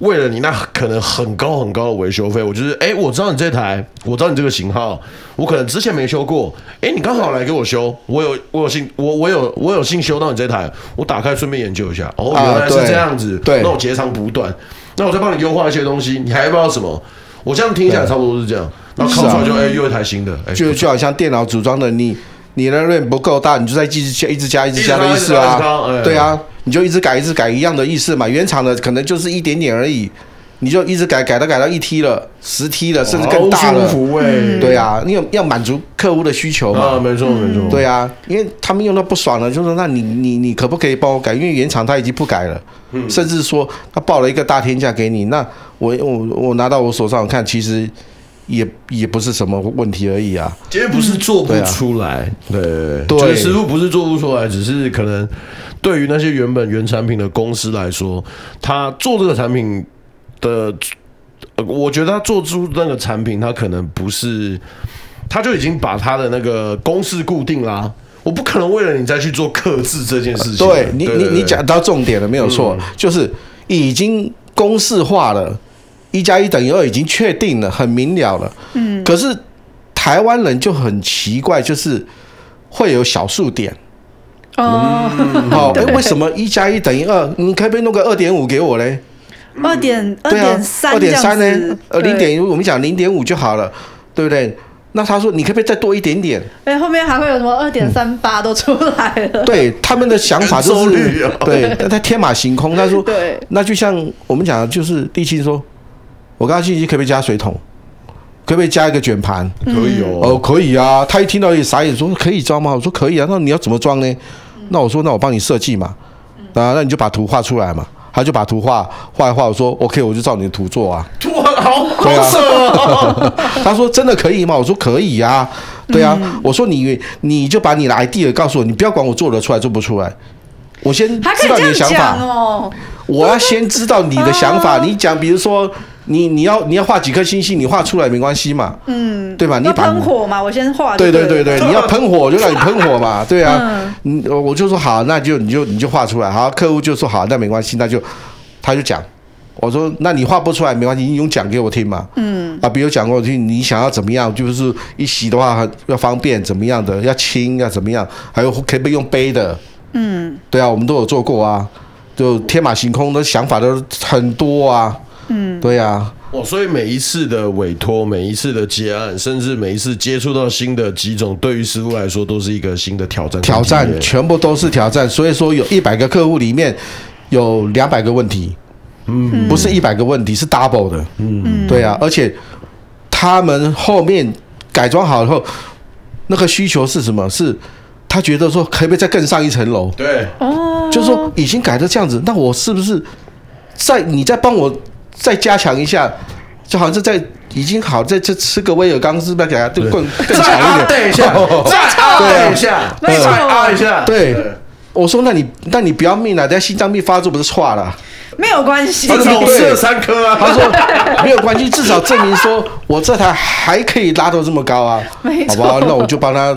B: 为了你那可能很高很高的维修费，我就是哎，我知道你这台，我知道你这个型号，我可能之前没修过，哎，你刚好来给我修，我有我有幸我我有我有幸修到你这台，我打开顺便研究一下，哦，原来是这样子，对，那我截。不断，那我再帮你优化一些东西，你还不知道什么？我这样听起来差不多是这样，然后考出来就哎、欸，又一台新的，欸、
D: 就就好像电脑组装的，你你的 RAM 不够大，你就再继续加、一直加、一直加的意思啊，欸、对啊，你就一直改、一直改一样的意思嘛。原厂的可能就是一点点而已，你就一直改，改到改到一 T 了、十 T 了，甚至更大了。
B: 欸、
D: 对啊，你有要满足客户的需求嘛？
B: 啊，没错没错。
D: 对啊，因为他们用到不爽了，就说那你你你可不可以帮我改？因为原厂他已经不改了。甚至说他报了一个大天价给你，那我我我拿到我手上看，其实也也不是什么问题而已啊。
B: 其实不是做不出来，对对，师傅不是做不出来，只是可能对于那些原本原产品的公司来说，他做这个产品的，我觉得他做出那个产品，他可能不是，他就已经把他的那个公式固定啦。我不可能为了你再去做克制这件事情。
D: 对你，你你讲到重点了，没有错，嗯、就是已经公式化了，一加一等于二已经确定了，很明了了。嗯。可是台湾人就很奇怪，就是会有小数点。哦。好，[laughs] 哎，为什么一加一等于二？你可不可以弄个二点五给我嘞？
C: 二点二点三，
D: 二点三呢？呃，零点，我们讲零点五就好了，对不对？那他说，你可不可以再多一点点？
C: 哎，后面还会有什么二点三八都出来了？[laughs]
D: 对，他们的想法就是，对，他天马行空。他说，对，那就像我们讲的，就是地青说，我刚刚信息可不可以加水桶？可不可以加一个卷盘？
B: 可以哦，
D: 哦，可以啊。他一听到也傻眼，说可以装吗？我说可以啊。那你要怎么装呢？那我说，那我帮你设计嘛。啊，那你就把图画出来嘛。他就把图画画一画，我说 OK，我就照你的图做啊。
B: 图画好好扯啊！[laughs]
D: 他说真的可以吗？我说可以呀。对啊，我说你你就把你的 idea 告诉我，你不要管我做得出来做不出来，我先知道你的想法
C: 哦。
D: 我要先知道你的想法。你讲，比如说你你要你要画几颗星星，你画出来没关系嘛，嗯，对吧？你把
C: 喷火嘛，我先画。
D: 对对对对，[laughs] 你要喷火我就让你喷火嘛，对啊，嗯，我就说好，那就你就你就画出来。好，客户就说好，那没关系，那就他就讲。我说：“那你画不出来没关系，你用讲给我听嘛。嗯啊，比如讲给我听，你想要怎么样？就是一洗的话要方便，怎么样的？要轻要怎么样？还有可不可以用背的？嗯，对啊，我们都有做过啊，就天马行空的想法都很多啊。嗯，对啊。
B: 哦，所以每一次的委托，每一次的接案，甚至每一次接触到新的几种，对于师傅来说都是一个新的挑战。
D: 挑战全部都是挑战，所以说有一百个客户里面有两百个问题。”嗯，不是一百个问题，是 double 的。嗯，对啊，而且他们后面改装好以后，那个需求是什么？是他觉得说可不可以再更上一层楼？
B: 对，
D: 哦，就是说已经改成这样子，那我是不是在你在帮我再加强一下？就好像是在已经好，在这吃个威尔刚，是不是给他更更更强一点？
B: 等 [laughs] 一下，再等一下，
C: 没错，
B: 按一下。
D: 对，我说那你那你不要命了，等下心脏病发作不是错了？
C: 没有关系，
B: 至少吃了三颗啊。
D: 他说没有关系，至少证明说我这台还可以拉到这么高啊。
C: 没错，
D: 好不好？那我就帮他，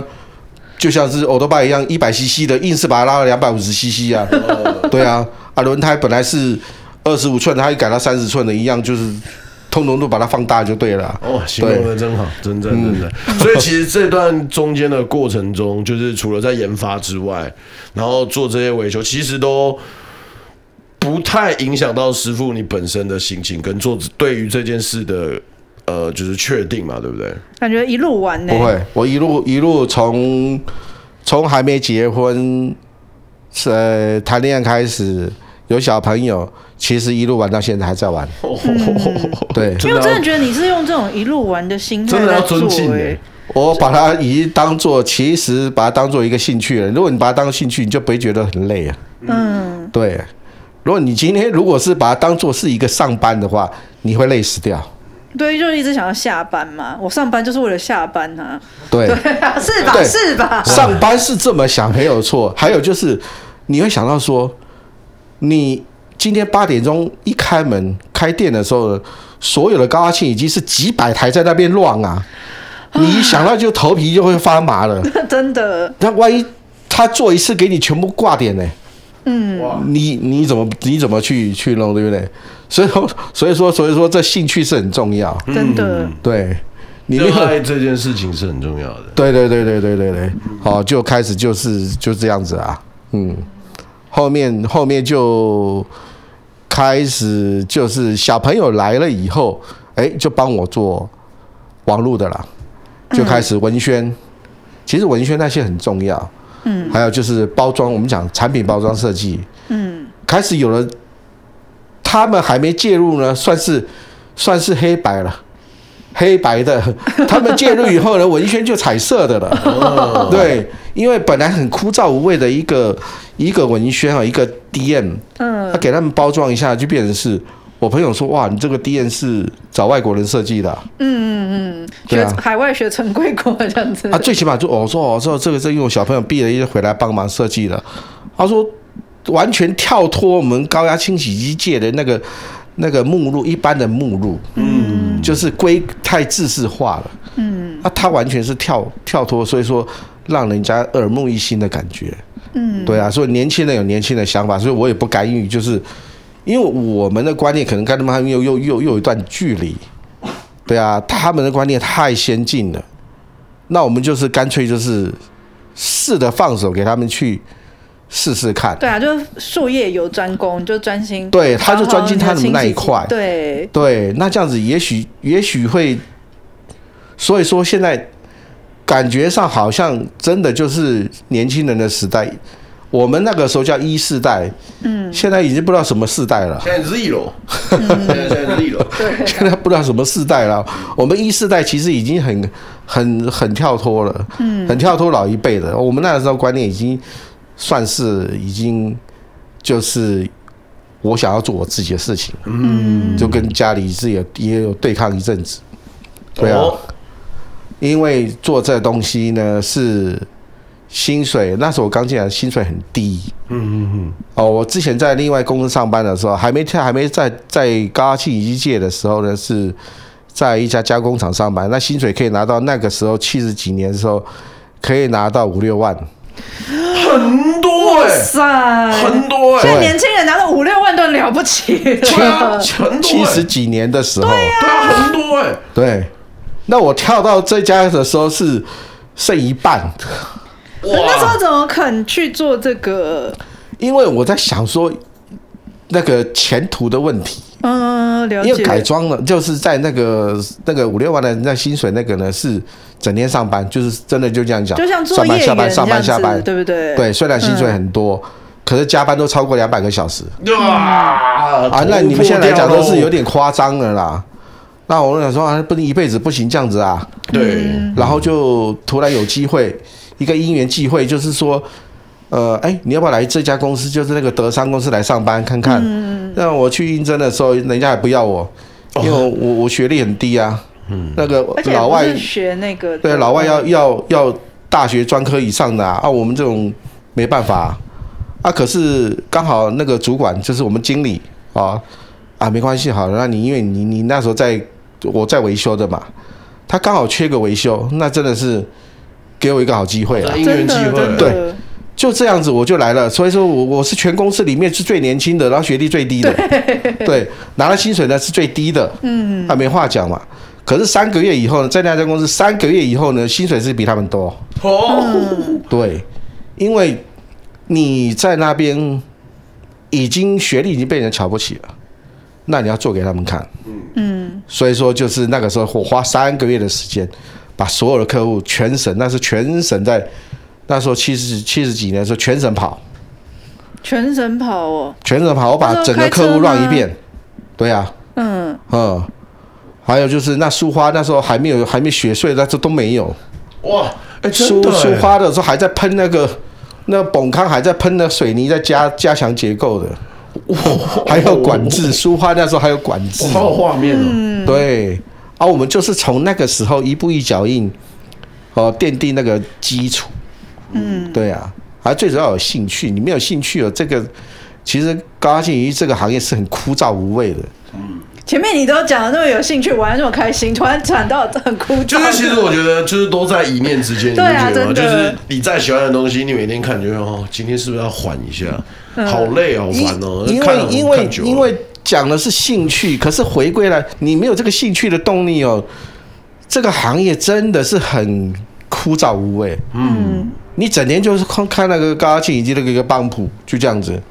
D: 就像是欧多巴一样，一百 CC 的，硬是把它拉到两百五十 CC 啊。[laughs] 对啊，啊，轮胎本来是二十五寸，他一改到三十寸的，一样就是通通都把它放大就对了。
B: 哦，形容的真好，真的真的。所以其实这段中间的过程中，就是除了在研发之外，然后做这些维修，其实都。不太影响到师傅你本身的心情跟做对于这件事的呃，就是确定嘛，对不对？
C: 感觉一路玩呢？
D: 不会，我一路一路从从还没结婚，呃，谈恋爱开始有小朋友，其实一路玩到现在还在玩。[laughs]
C: 嗯、
D: 对，
C: 因为我真的觉得你是用这种一路玩的心态真的要尊敬哎。
D: 我把它已经当做，其实把它当做一个兴趣了。如果你把它当兴趣，你就不会觉得很累啊。嗯，对。如果你今天如果是把它当做是一个上班的话，你会累死掉。
C: 对，就一直想要下班嘛。我上班就是为了下班啊。
D: 对，
C: 对啊，[laughs] 是吧？是吧？
D: 上班是这么想没有错。还有就是，你会想到说，你今天八点钟一开门开店的时候，所有的高压器已经是几百台在那边乱啊，你一想到就头皮就会发麻了。[laughs]
C: 真的。
D: 那万一他做一次给你全部挂点呢？嗯，你你怎么你怎么去去弄，对不对？所以说所以说所以说这兴趣是很重要，
C: 真的。
D: 对，你
B: 热爱这件事情是很重要的。
D: 对对对对对对对，好，就开始就是就这样子啊，嗯，后面后面就开始就是小朋友来了以后，哎，就帮我做网络的了，就开始文宣，其实文宣那些很重要。嗯，还有就是包装，我们讲产品包装设计，嗯，开始有了，他们还没介入呢，算是算是黑白了，黑白的，[laughs] 他们介入以后呢，文宣就彩色的了，哦、对，因为本来很枯燥无味的一个一个文宣啊，一个 DM，嗯，他给他们包装一下，就变成是。我朋友说：“哇，你这个 DM 是找外国人设计的。”嗯嗯嗯，
C: 学海外学成归国这样子。
D: 啊，最起码就我说我说这个是因为我小朋友毕了业回来帮忙设计的。他说完全跳脱我们高压清洗机界的那个那个目录一般的目录，嗯，就是规太制式化了。嗯，啊，他完全是跳跳脱，所以说让人家耳目一新的感觉。嗯，对啊，所以年轻人有年轻的想法，所以我也不干预，就是。因为我们的观念可能跟他们又又又又有一段距离，对啊，他们的观念太先进了，那我们就是干脆就是试着放手给他们去试试看。
C: 对啊，就术业有专攻，就专心。
D: 对，他就专心他的那一块。
C: 对
D: 对，那这样子也许也许会，所以说现在感觉上好像真的就是年轻人的时代。我们那个时候叫一世代，嗯，现在已经不知道什么世代了。
B: 现在 Z 了，[laughs] 现在现在 Z 了，
C: 对，
D: 现在不知道什么世代了。我们一世代其实已经很、很、很跳脱了，嗯，很跳脱老一辈的。我们那个时候观念已经算是已经就是我想要做我自己的事情，嗯，就跟家里是也也有对抗一阵子，对啊，因为做这东西呢是薪水，那时候我刚进来，薪水很低。嗯嗯嗯。哦，我之前在另外公司上班的时候，还没跳，还没在在高压清洗机界的时候呢，是在一家加工厂上班，那薪水可以拿到那个时候七十几年的时候，可以拿到五六万。
B: 很多哎、欸，
C: 塞，
B: 很多哎、欸，
C: 现在年轻人拿到五六万都了不起了，
B: 对啊，很多、欸，
D: 七十几年的时候，对
B: 啊，很多哎、欸，
D: 对。那我跳到这家的时候是剩一半，[laughs]
C: 我，那时候怎么肯去做这个？
D: 因为我在想说那个前途的问题，
C: 嗯，了解。
D: 因为改装了，就是在那个那个五六万的那薪水，那个呢是整天上班，就是真的就这样讲，
C: 就像
D: 上班下班上班下班，
C: 对不对？
D: 对，虽然薪水很多，嗯、可是加班都超过两百个小时，
B: 哇
D: 啊，那你们现在来讲都是有点夸张了啦。那我就想说啊，不能一辈子不行这样子啊。
B: 对。
D: 然后就突然有机会，一个因缘际会，就是说，呃，哎，你要不要来这家公司？就是那个德商公司来上班看看。嗯。那我去应征的时候，人家也不要我，因为我我我学历很低啊。嗯。那个老外
C: 学那个。
D: 对，老外要要要大学专科以上的啊，啊我们这种没办法啊。可是刚好那个主管就是我们经理啊啊，没关系，好，那你因为你你那时候在。我在维修的嘛，他刚好缺个维修，那真的是给我一个好机会了，
B: 因缘机会，
D: 对，就这样子我就来了。所以说我我是全公司里面是最年轻的，然后学历最低的，对，对，拿了薪水呢是最低的，嗯，啊没话讲嘛。可是三个月以后呢，在那家公司三个月以后呢，薪水是比他们多。哦，对，因为你在那边已经学历已经被人瞧不起了。那你要做给他们看，嗯，所以说就是那个时候我花三个月的时间，把所有的客户全省，那是全省在那时候七十七十几年的时候全省跑，
C: 全省跑哦，
D: 全省跑，我把整个客户绕一遍，对呀，嗯。嗯，还有就是那苏花那时候还没有还没雪碎，那时候都没有，
B: 哇，哎，
D: 苏苏花的时候还在喷那个那个崩康还在喷那水泥在加加强结构的。哇，还有管制，书画那时候还有管制，
B: 好有画面哦。
D: 嗯、对，而、啊、我们就是从那个时候一步一脚印，哦，奠定那个基础。嗯，对啊，而最主要有兴趣，你没有兴趣哦，这个其实高压净化这个行业是很枯燥无味的。嗯。
C: 前面你都讲的那么有兴趣，玩的那么开心，突然转到很枯燥。
B: 就是其实我觉得，就是都在一念之间，你不觉得吗？就是你再喜欢的东西，你每天看，就哦，今天是不是要缓一下？好累好烦哦。
D: 因为因为因为讲的是兴趣，可是回归来，你没有这个兴趣的动力哦，这个行业真的是很枯燥无味。嗯，你整天就是看看那个高压器以及那个一个帮谱，就这样子。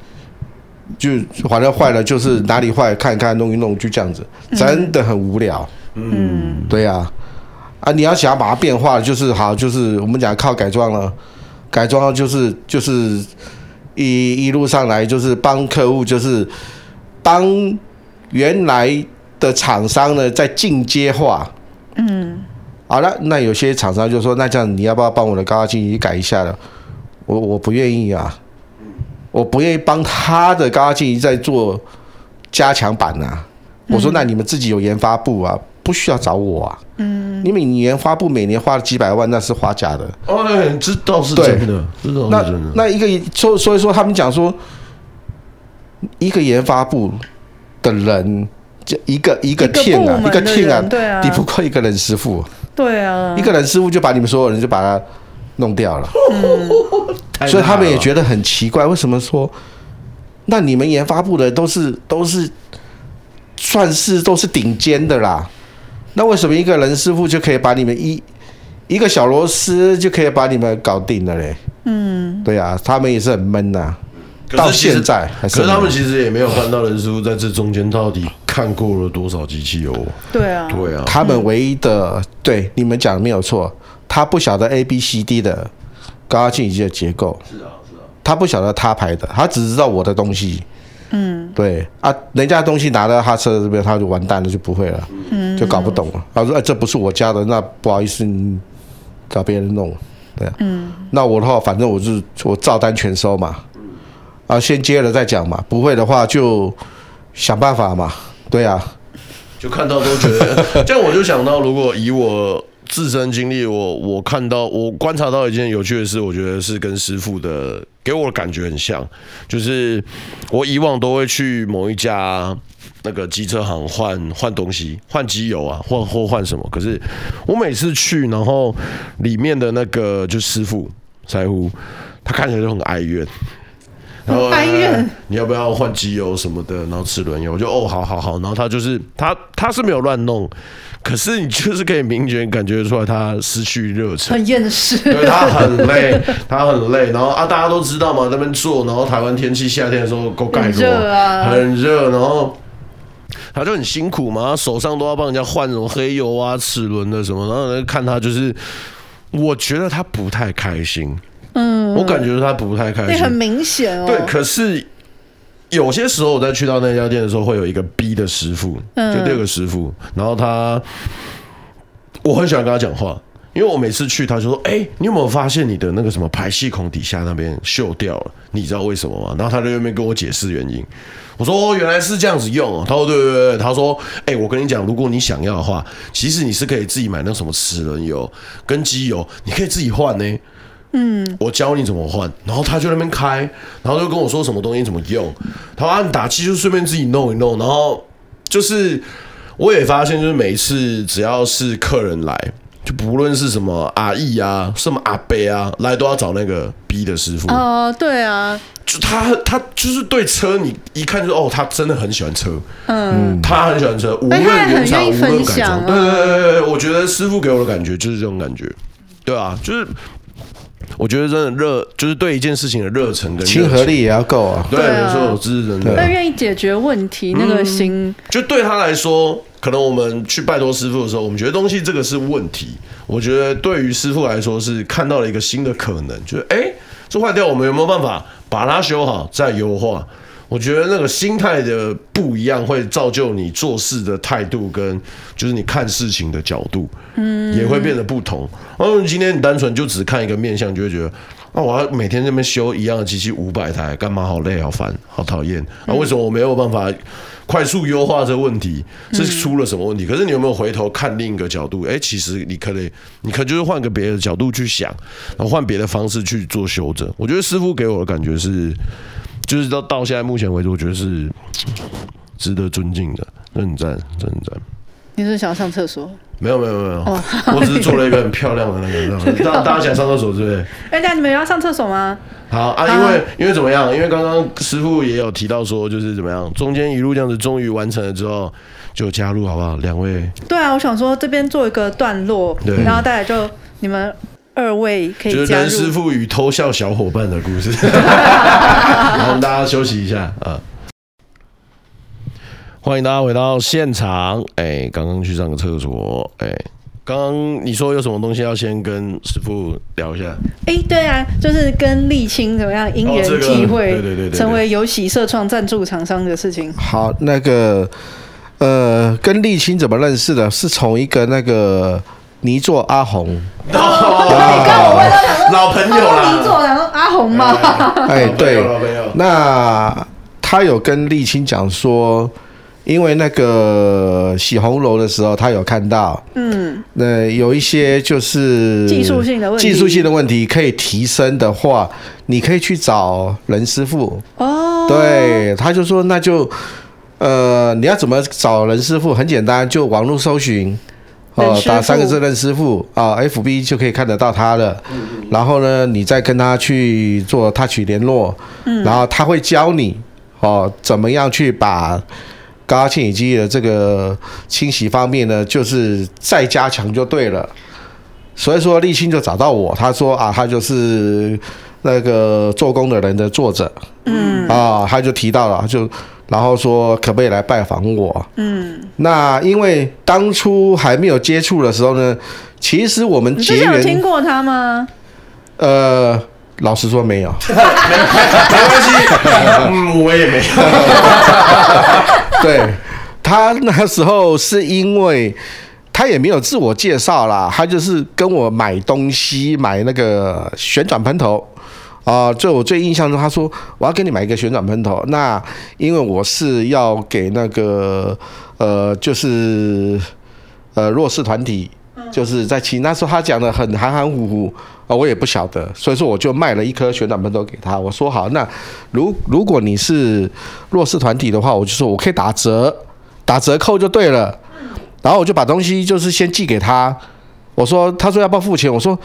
D: 就反正坏了，就是哪里坏看一看，弄一弄，就这样子，真的很无聊。嗯，对呀、啊，啊，你要想要把它变化，就是好，就是我们讲靠改装了，改装就是就是一一路上来就是帮客户，就是帮原来的厂商呢在进阶化。嗯，好了，那有些厂商就说，那这样你要不要帮我的高压进行改一下了？我我不愿意啊。我不愿意帮他的高压净化在做加强版呐、啊。我说，那你们自己有研发部啊，不需要找我啊。嗯，因为你研发部每年花了几百万，那是花假的。
B: 哦，这倒是真的，对这倒是真的。
D: 那那一个，所所以说，他们讲说，一个研发部的人，就一个一个 team 啊，一个 team 啊，对啊，抵不过一个人师傅。
C: 对啊，
D: 一个人师傅就把你们所有人就把他弄掉了。[laughs] 嗯所以他们也觉得很奇怪，为什么说，那你们研发部的都是都是算是都是顶尖的啦，那为什么一个人师傅就可以把你们一一个小螺丝就可以把你们搞定了嘞？嗯，对啊，他们也是很闷呐。到现在还是，
B: 可是他们其实也没有看到人师傅在这中间到底看过了多少机器哦。
C: 对啊，
B: 对啊，
D: 他们唯一的对你们讲的没有错，他不晓得 A B C D 的。高压净化的结构是啊是啊，他不晓得他排的，他只知道我的东西。嗯，对啊，人家的东西拿到他车这边，他就完蛋了，就不会了，嗯，就搞不懂了。他说：“哎，这不是我家的，那不好意思，你找别人弄。”对啊，嗯，那我的话，反正我是我照单全收嘛，啊，先接了再讲嘛，不会的话就想办法嘛，对啊，
B: 就看到都觉得，[laughs] 这样我就想到，如果以我。自身经历，我我看到我观察到一件有趣的事，我觉得是跟师傅的给我的感觉很像，就是我以往都会去某一家那个机车行换换东西，换机油啊，换或换什么。可是我每次去，然后里面的那个就师傅在乎，他看起来就很哀怨。然后哀怨，你要不要换机油什么的？然后齿轮油，我就哦，好好好。然后他就是他，他是没有乱弄，可是你就是可以明显感觉出来他失去热忱，
C: 很厌世，
B: 对，他很累，他很累。然后啊，大家都知道嘛，那边做。然后台湾天气夏天的时候够盖热啊，很热。然后他就很辛苦嘛，他手上都要帮人家换什么黑油啊、齿轮的什么。然后看他就是，我觉得他不太开心。嗯，我感觉他不太开心，
C: 很明显哦。
B: 对，可是有些时候我在去到那家店的时候，会有一个 B 的师傅，就第二个师傅，然后他，我很喜欢跟他讲话，因为我每次去，他就说：“哎，你有没有发现你的那个什么排气孔底下那边锈掉了？你知道为什么吗？”然后他在那边跟我解释原因。我说：“哦，原来是这样子用哦。”他说：“对对对。”他说：“哎，我跟你讲，如果你想要的话，其实你是可以自己买那什么齿轮油跟机油，你可以自己换呢。”嗯，我教你怎么换，然后他就那边开，然后就跟我说什么东西怎么用，他说你打气就顺便自己弄一弄，然后就是我也发现，就是每一次只要是客人来，就不论是什么阿姨啊，什么阿伯啊，来都要找那个 B 的师傅。
C: 哦，对啊，
B: 就他他就是对车，你一看就哦，他真的很喜欢车，嗯，他很喜欢车，无论原厂无论改装，对对对对，我觉得师傅给我的感觉就是这种感觉，对啊，就是。我觉得真的热，就是对一件事情的热忱跟
D: 亲和力也要够啊。
B: 对，没错，这是真的。
C: 但愿意解决问题，那个心、嗯，
B: 就对他来说，可能我们去拜托师傅的时候，我们觉得东西这个是问题。我觉得对于师傅来说，是看到了一个新的可能，就是哎，这坏掉，我们有没有办法把它修好，再优化？我觉得那个心态的不一样，会造就你做事的态度，跟就是你看事情的角度，嗯，也会变得不同。然后今天你单纯就只看一个面相，就会觉得，那，我要每天这边修一样的机器五百台，干嘛？好累，好烦，好讨厌。啊，为什么我没有办法快速优化这个问题？是出了什么问题？可是你有没有回头看另一个角度？哎，其实你可以，你可就是换个别的角度去想，然后换别的方式去做修正。我觉得师傅给我的感觉是。就是到到现在目前为止，我觉得是值得尊敬的，认赞，真的赞。
C: 你是想要上厕所？
B: 没有没有没有，我只是做了一个很漂亮的那个，[laughs] 大大家想上厕所，对不对？
C: 哎，大家你们要上厕所吗？
B: 好啊，因为因为怎么样？因为刚刚师傅也有提到说，就是怎么样，中间一路这样子，终于完成了之后，就加入好不好？两位？对
C: 啊，我想说这边做一个段落，对，然后大家就你们。二位可以加入。
B: 就是师傅与偷笑小伙伴的故事。[laughs] 然后大家休息一下啊！欢迎大家回到现场。哎，刚刚去上个厕所。哎，刚刚你说有什么东西要先跟师傅聊一下？
C: 哎，对啊，就是跟沥青怎么样因缘际会，对对对，成为有喜社创赞助厂商的事情。
D: 好，那个呃，跟沥青怎么认识的？是从一个那个。泥作阿红，[laughs]
C: 哦，你刚我问到
B: 老朋友了，
C: 泥作然后阿红吗？
D: 哎，对，那他有跟沥青讲说，因为那个洗红楼的时候，他有看到，嗯，那有一些就是
C: 技术性的问题，
D: 技术性的问题可以提升的话，你可以去找任师傅。哦，对，他就说那就，呃，你要怎么找任师傅？很简单，就网络搜寻。哦，打三个字“认师傅”啊，FB 就可以看得到他了。然后呢，你再跟他去做 touch 联络，然后他会教你哦，怎么样去把高压清洗机的这个清洗方面呢，就是再加强就对了。所以说，沥青就找到我，他说啊，他就是那个做工的人的作者，嗯，啊，他就提到了，就。然后说可不可以来拜访我？嗯，那因为当初还没有接触的时候呢，其实我们结缘。
C: 你有听过他吗？
D: 呃，老实说没有，没 [laughs]
B: 没关系，嗯，我也没有。
D: 对，他那时候是因为他也没有自我介绍啦，他就是跟我买东西，买那个旋转喷头。啊，这我最印象中，他说我要给你买一个旋转喷头。那因为我是要给那个呃，就是呃弱势团体就是在清。那时候他讲的很含含糊糊啊，我也不晓得，所以说我就卖了一颗旋转喷头给他。我说好，那如如果你是弱势团体的话，我就说我可以打折，打折扣就对了。然后我就把东西就是先寄给他。我说，他说要不要付钱？我说，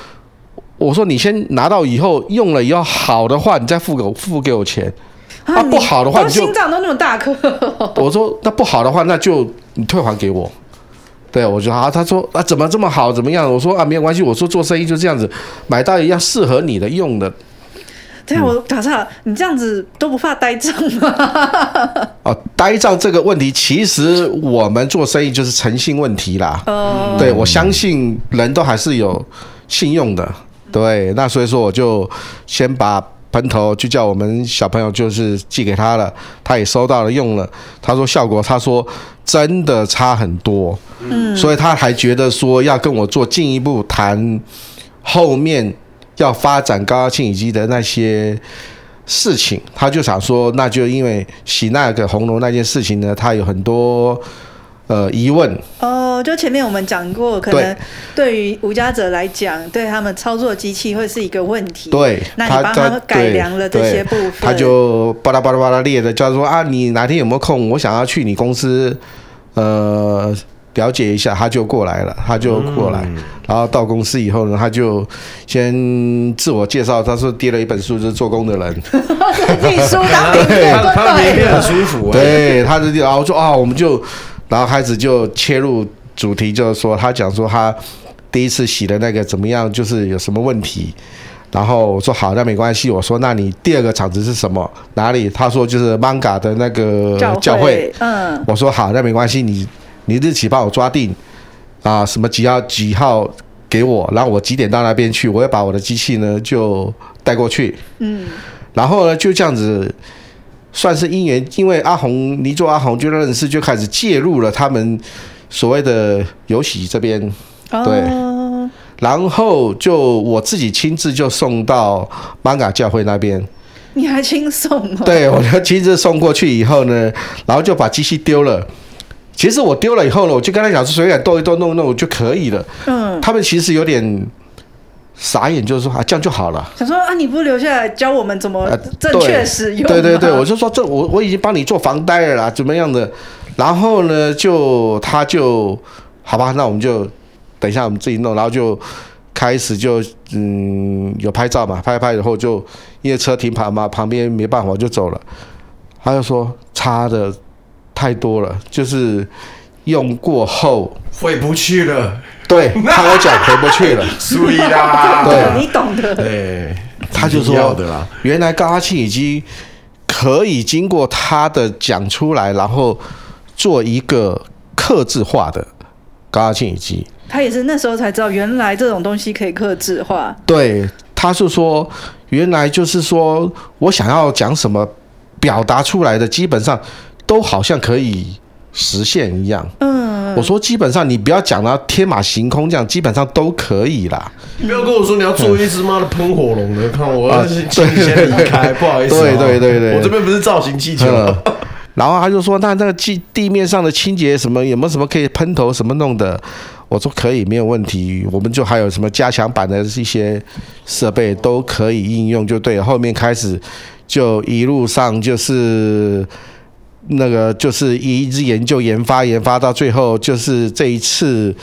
D: 我说你先拿到以后用了以后好的话，你再付给我付给我钱。啊，不好的话你就
C: 心脏都那么大颗。[laughs]
D: 我说那不好的话，那就你退还给我。对，我就好。他说啊，怎么这么好？怎么样？我说啊，没有关系。我说做生意就这样子，买到一样适合你的用的。
C: 对啊，我打岔，你这样子都不怕呆账吗？[laughs]
D: 哦，呆账这个问题，其实我们做生意就是诚信问题啦。哦。对，我相信人都还是有信用的。对，那所以说我就先把。喷头就叫我们小朋友就是寄给他了，他也收到了用了，他说效果，他说真的差很多，嗯，所以他还觉得说要跟我做进一步谈后面要发展高压清洗机的那些事情，他就想说，那就因为洗那个红龙那件事情呢，他有很多。呃，疑问。
C: 哦，就前面我们讲过，可能对。于无家者来讲，对他们操作机器会是一个问题。
D: 对，
C: 那你帮他们改良了这些部分，
D: 他就巴拉巴拉巴拉列的，叫做啊，你哪天有没有空？我想要去你公司，呃，了解一下，他就过来了，他就过来，嗯、然后到公司以后呢，他就先自我介绍，他说递了一本书，就是做工的人，
C: 递书当名片，
B: 他名片很舒服，
D: 对，他就然后说啊，我们就。然后开始就切入主题，就是说他讲说他第一次洗的那个怎么样，就是有什么问题。然后我说好，那没关系。我说那你第二个场子是什么？哪里？他说就是 Manga 的那个教会。教会嗯。我说好，那没关系。你你日期帮我抓定啊，什么几号几号给我，然后我几点到那边去，我要把我的机器呢就带过去。嗯。然后呢就这样子。算是因缘，因为阿红，你做阿红就认识，就开始介入了他们所谓的游戏这边，对，哦、然后就我自己亲自就送到艋舺教会那边。
C: 你还亲送、哦？
D: 对，我就亲自送过去以后呢，然后就把机器丢了。其实我丢了以后呢，我就跟他讲说，随便动一动弄一弄就可以了。嗯，他们其实有点。傻眼，就是说啊，这样就好了。
C: 想说啊，你不留下来教我们怎么正确使用？
D: 对对对，我就说这我我已经帮你做防呆了啦，怎么样的？然后呢，就他就好吧，那我们就等一下我们自己弄，然后就开始就嗯有拍照嘛，拍拍以后就因为车停旁嘛旁边没办法就走了。他就说差的太多了，就是用过后
B: 回不去了。
D: 对，[laughs] 他有讲回不去了，[laughs]
B: 所以啦，
C: 对，你懂的。
B: 对，
D: 他就说，原来高压清洗机可以经过他的讲出来，然后做一个克制化的高压清洗机。
C: 他也是那时候才知道，原来这种东西可以克制化。
D: 对，他是说，原来就是说我想要讲什么，表达出来的基本上都好像可以实现一样。嗯。我说基本上你不要讲到天马行空这样，基本上都可以啦。
B: 你不要跟我说你要做一只妈的喷火龙的，看我要先先离开，不好意思。
D: 对对对对，
B: 我这边不是造型气球。
D: 然后他就说，那那个地地面上的清洁什么有没有什么可以喷头什么弄的？我说可以，没有问题。我们就还有什么加强版的一些设备都可以应用，就对。后面开始就一路上就是。那个就是一直研究研发研发到最后，就是这一次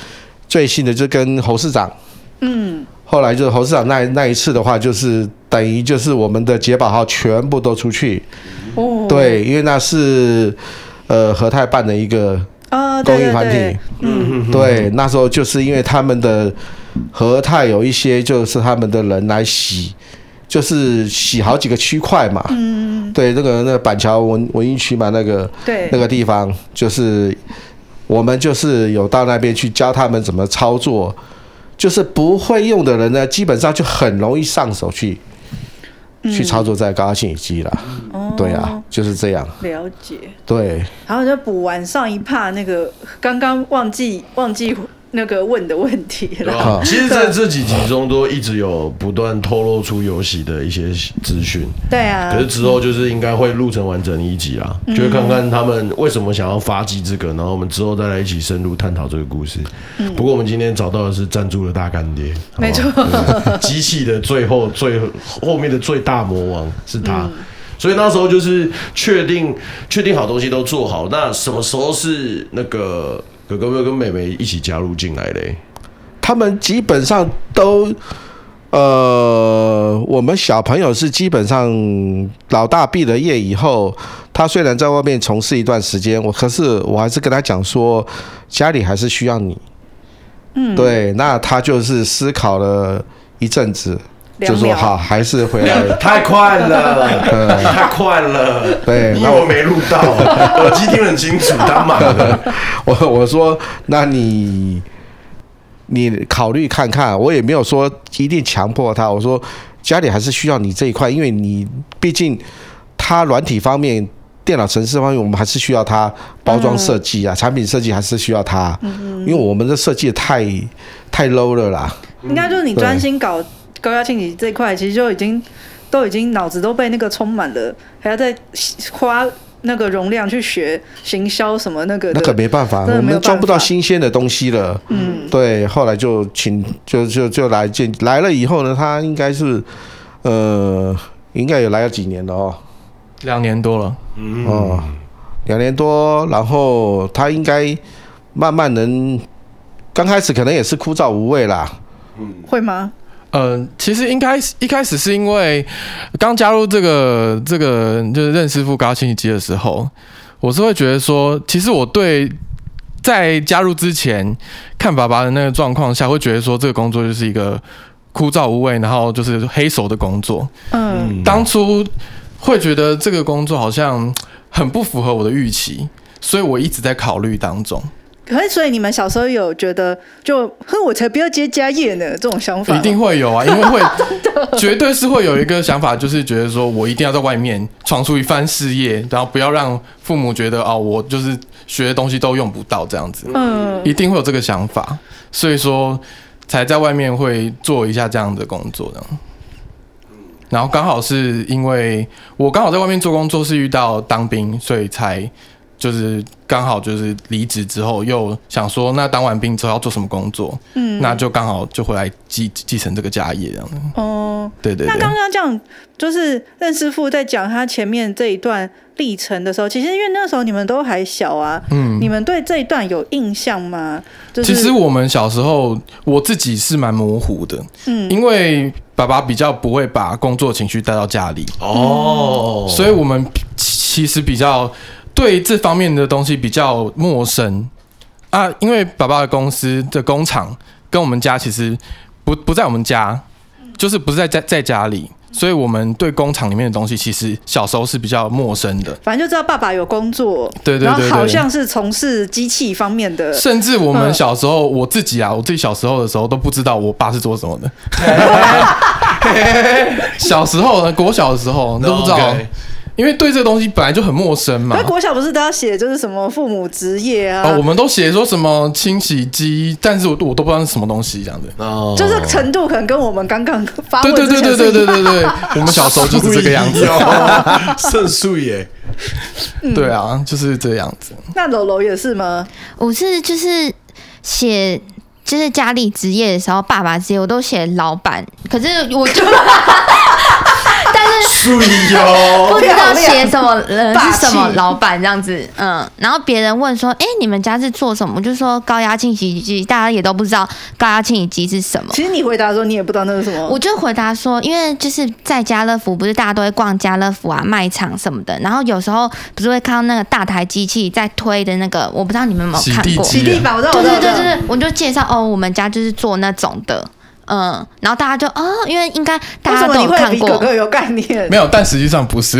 D: 最新的就跟侯市长，嗯，后来就是侯市长那那一次的话，就是等于就是我们的解宝号全部都出去，哦，对，因为那是呃和泰办的一个公益团体，嗯，对，那时候就是因为他们的和泰有一些就是他们的人来洗。就是洗好几个区块嘛，嗯，对，那个那个板桥文文艺区嘛，那个对那个地方，就是我们就是有到那边去教他们怎么操作，就是不会用的人呢，基本上就很容易上手去、嗯、去操作在高压清洗机了，嗯、对啊，就是这样。
C: 了解。
D: 对。
C: 然后就补完上一趴那个，刚刚忘记忘记。那个问的问题了。
B: 啊、其实，在这几集中都一直有不断透露出游戏的一些资讯。
C: 对啊。
B: 可是之后就是应该会录成完整一集啦，嗯、就会看看他们为什么想要发迹这个，然后我们之后再来一起深入探讨这个故事。嗯、不过我们今天找到的是赞助的大干爹，
C: 没错，
B: 机器的最后最后面的最大魔王是他。嗯所以那时候就是确定确定好东西都做好，那什么时候是那个哥哥跟妹妹一起加入进来嘞？
D: 他们基本上都，呃，我们小朋友是基本上老大毕了业以后，他虽然在外面从事一段时间，我可是我还是跟他讲说，家里还是需要你。嗯，对，那他就是思考了一阵子。就说好，还是回来。[laughs]
B: 太快了，太快了。
D: 对，
B: 那我没录到，[laughs] 耳机听很清楚，当满了。[laughs]
D: 我我说，那你你考虑看看，我也没有说一定强迫他。我说家里还是需要你这一块，因为你毕竟他软体方面、电脑程式方面，我们还是需要他包装设计啊，产品设计还是需要他。因为我们的设计太太 low 了啦。
C: 应该就是你专心搞。高压清洗这一块其实就已经都已经脑子都被那个充满了，还要再花那个容量去学行销什么那个，
D: 那可没办法，我们装不到新鲜的东西了。嗯，对，后来就请就就就来见来了以后呢，他应该是呃，应该也来了几年了哦，
E: 两年多了，
D: 嗯哦，两年多，然后他应该慢慢能，刚开始可能也是枯燥无味啦，
C: 嗯，会吗？
E: 呃，其实应该一开始是因为刚加入这个这个就是任师傅高压清洗机的时候，我是会觉得说，其实我对在加入之前看爸爸的那个状况下，会觉得说这个工作就是一个枯燥无味，然后就是黑手的工作。嗯，当初会觉得这个工作好像很不符合我的预期，所以我一直在考虑当中。
C: 可是，所以你们小时候有觉得就，哼，我才不要接家业呢，这种想法？
E: 一定会有啊，因为会，[laughs] 绝对是会有一个想法，就是觉得说我一定要在外面闯出一番事业，然后不要让父母觉得哦，我就是学的东西都用不到这样子。嗯，一定会有这个想法，所以说才在外面会做一下这样的工作的。然后刚好是因为我刚好在外面做工作，是遇到当兵，所以才。就是刚好就是离职之后，又想说那当完兵之后要做什么工作，嗯，那就刚好就回来继继承这个家业这样子。哦，对对对。
C: 那刚刚这样就是任师傅在讲他前面这一段历程的时候，其实因为那时候你们都还小啊，嗯，你们对这一段有印象吗？就是、
E: 其实我们小时候我自己是蛮模糊的，嗯，因为爸爸比较不会把工作情绪带到家里，哦，所以我们其实比较。对这方面的东西比较陌生啊，因为爸爸的公司的工厂跟我们家其实不不在我们家，就是不是在在在家里，所以我们对工厂里面的东西其实小时候是比较陌生的。
C: 反正就知道爸爸有工作，
E: 对对对，对，
C: 然后好像是从事机器方面的。
E: 甚至我们小时候，我自己啊，我自己小时候的时候都不知道我爸是做什么的。[laughs] 小时候呢，国小的时候都不知道。Okay. 因为对这个东西本来就很陌生嘛。
C: 那国小不是都要写就是什么父母职业啊？
E: 哦，我们都写说什么清洗机，但是我我都不知道是什么东西这样子。
C: 哦，就是程度可能跟我们刚刚发
E: 对对对对对对对对，我们小时候就是这个样子。
B: 圣树耶。
E: 对啊，就是这样子。
C: 那楼楼也是吗？
F: 我是就是写就是家里职业的时候，爸爸职业我都写老板，可是我就。
B: 注意哦，
F: 不知道写什么人是什么老板这样子，嗯，然后别人问说，哎，你们家是做什么？就说高压清洗机，大家也都不知道高压清洗机是什么。
C: 其实你回答说你也不知道那是什么，
F: 我就回答说，因为就是在家乐福，不是大家都会逛家乐福啊卖场什么的，然后有时候不是会看到那个大台机器在推的那个，我不知道你们有没有看过
C: 洗地板，对
F: 对对对对，我就介绍哦，我们家就是做那种的。嗯，然后大家就啊、哦，因为应该大家都有看过，
C: 哥哥有概念，
E: 没有，但实际上不是，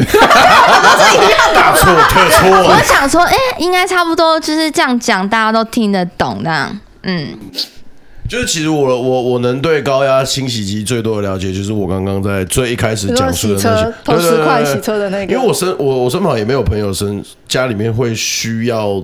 B: 大错特错。
F: 我想说，哎，应该差不多就是这样讲，大家都听得懂的。嗯，
B: 就是其实我我我能对高压清洗机最多的了解，就是我刚刚在最一开始讲述的那些，
C: 投十块洗车的那个，
B: 因为我身我我身旁也没有朋友身家里面会需要。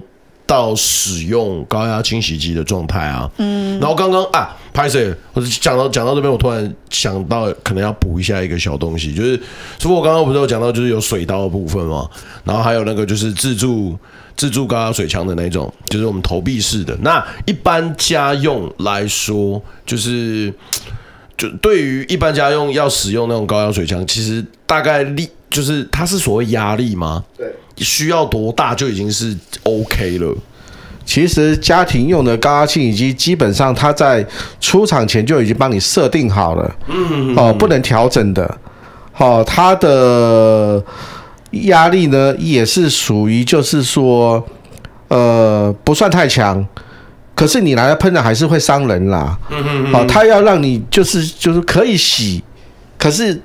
B: 到使用高压清洗机的状态啊。嗯，然后刚刚啊，拍摄，我讲到讲到这边，我突然想到可能要补一下一个小东西，就是，除了我刚刚不是有讲到，就是有水刀的部分嘛，然后还有那个就是自助自助高压水枪的那种，就是我们投币式的。那一般家用来说，就是。就对于一般家用要使用那种高压水枪，其实大概力就是它是所谓压力吗？对，需要多大就已经是 OK 了。
D: 其实家庭用的高压清洗机，基本上它在出厂前就已经帮你设定好了，嗯，哦，不能调整的。好，它的压力呢也是属于就是说，呃，不算太强。可是你拿来喷的还是会伤人啦，嗯嗯嗯，哦，他要让你就是就是可以洗，可是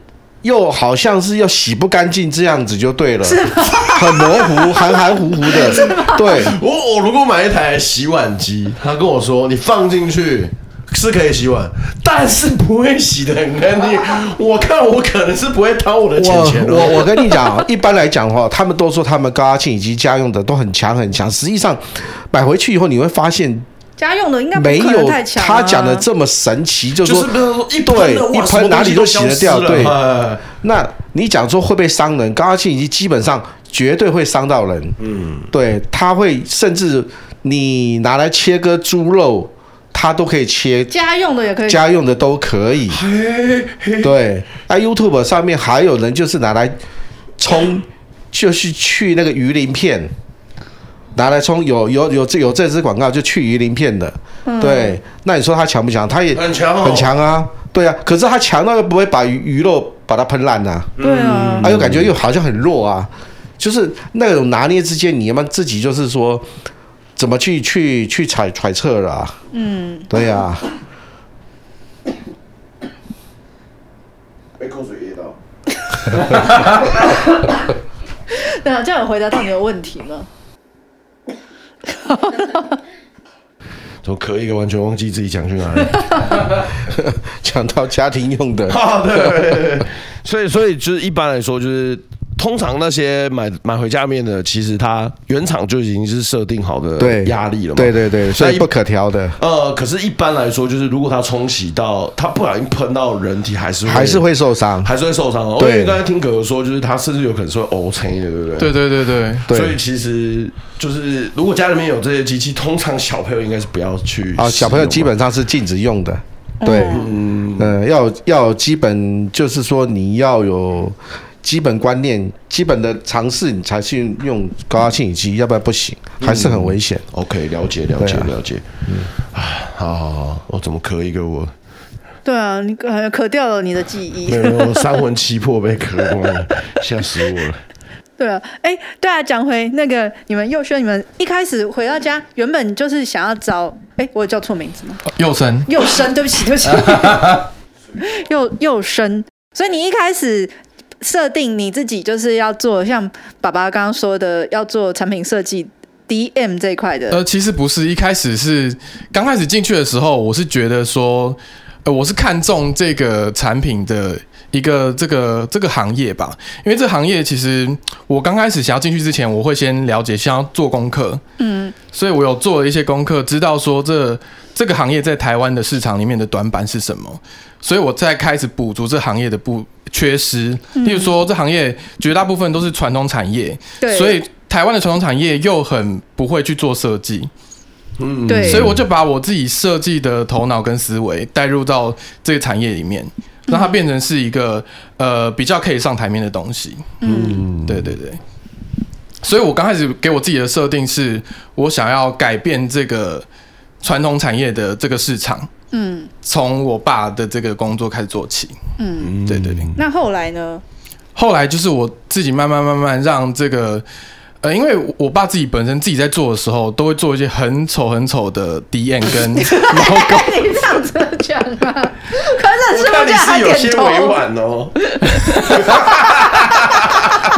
D: 又好像是又洗不干净这样子就对了，[laughs] 很模糊，含含糊糊的。[laughs] 对，
B: 我我如果买一台洗碗机，他跟我说你放进去是可以洗碗，但是不会洗的很干净。[laughs] 我看我可能是不会掏我的钱钱。
D: 我我跟你讲，一般来讲的话，他们都说他们高压清洗机家用的都很强很强，实际上买回去以后你会发现。
C: 家用的应该没有他
D: 讲的这么神奇，就是说，
B: 一
D: 对一喷哪里都洗得掉。对，那你讲说会不会伤人？高压清洗机基本上绝对会伤到人。嗯，对，它会甚至你拿来切割猪肉，它都可以切。
C: 家用的也可以，
D: 家用的都可以。对，那 YouTube 上面还有人就是拿来冲，就是去那个鱼鳞片。拿来冲有有有这有这支广告就去鱼鳞片的，嗯、对，那你说它强不强？它也很强，很强啊，对啊。可是它强到又不会把鱼鱼肉把它喷烂呐，
C: 对啊，
D: 它又感觉又好像很弱啊，就是那种拿捏之间，你们自己就是说怎么去去去揣揣测了啊？嗯，对呀、啊。
B: 被口水噎到。[laughs]
C: 对啊，这样有回答到你的问题吗？[laughs]
B: 怎么可以？完全忘记自己讲去哪里，[laughs]
D: 讲到家庭用的。
B: 对对对，[laughs] 所以所以就是一般来说就是。通常那些买买回家面的，其实它原厂就已经是设定好的压力了嘛。
D: 对对对，所以不可调的。
B: 呃，可是，一般来说，就是如果它冲洗到它不小心喷到人体，还是会
D: 还是会受伤，
B: 还是会受伤哦。对，因为刚才听哥哥说，就是它甚至有可能是会凹成的，对不对？
E: 对对对对。
B: 所以其实就是，如果家里面有这些机器，通常小朋友应该是不要去
D: 啊。小朋友基本上是禁止用的。对，嗯嗯，要要基本就是说你要有。基本观念、基本的尝试，你才去用高压清洗机，要不然不行，还是很危险。嗯、
B: OK，了解，了解，啊、了解。嗯，啊，好好好，我怎么咳一个我？
C: 对啊，你咳咳掉了你的记忆。
B: 没有，三魂七魄被咳光了，[laughs] 吓死我了。
C: 对啊，哎，对啊，讲回那个你们佑轩，你们一开始回到家，原本就是想要找，哎，我有叫错名字吗？
E: 佑生，
C: 佑生，对不起，对不起，[laughs] 佑佑生，所以你一开始。设定你自己就是要做像爸爸刚刚说的，要做产品设计 DM 这一块的。
E: 呃，其实不是，一开始是刚开始进去的时候，我是觉得说，呃，我是看中这个产品的一个这个这个行业吧，因为这行业其实我刚开始想要进去之前，我会先了解，先要做功课，嗯，所以我有做了一些功课，知道说这这个行业在台湾的市场里面的短板是什么，所以我在开始补足这行业的不。缺失，例如说，这行业绝大部分都是传统产业，对，所以台湾的传统产业又很不会去做设计，嗯，对，所以我就把我自己设计的头脑跟思维带入到这个产业里面，让它变成是一个呃比较可以上台面的东西，嗯，对对对，所以我刚开始给我自己的设定是，我想要改变这个传统产业的这个市场。嗯，从我爸的这个工作开始做起。嗯，对对对。
C: 那后来呢？
E: 后来就是我自己慢慢慢慢让这个，呃，因为我爸自己本身自己在做的时候，都会做一些很丑很丑的 DM 跟 [laughs] logo。
C: 你这样子讲啊？可是是不是还？
B: 有些委婉哦。[laughs]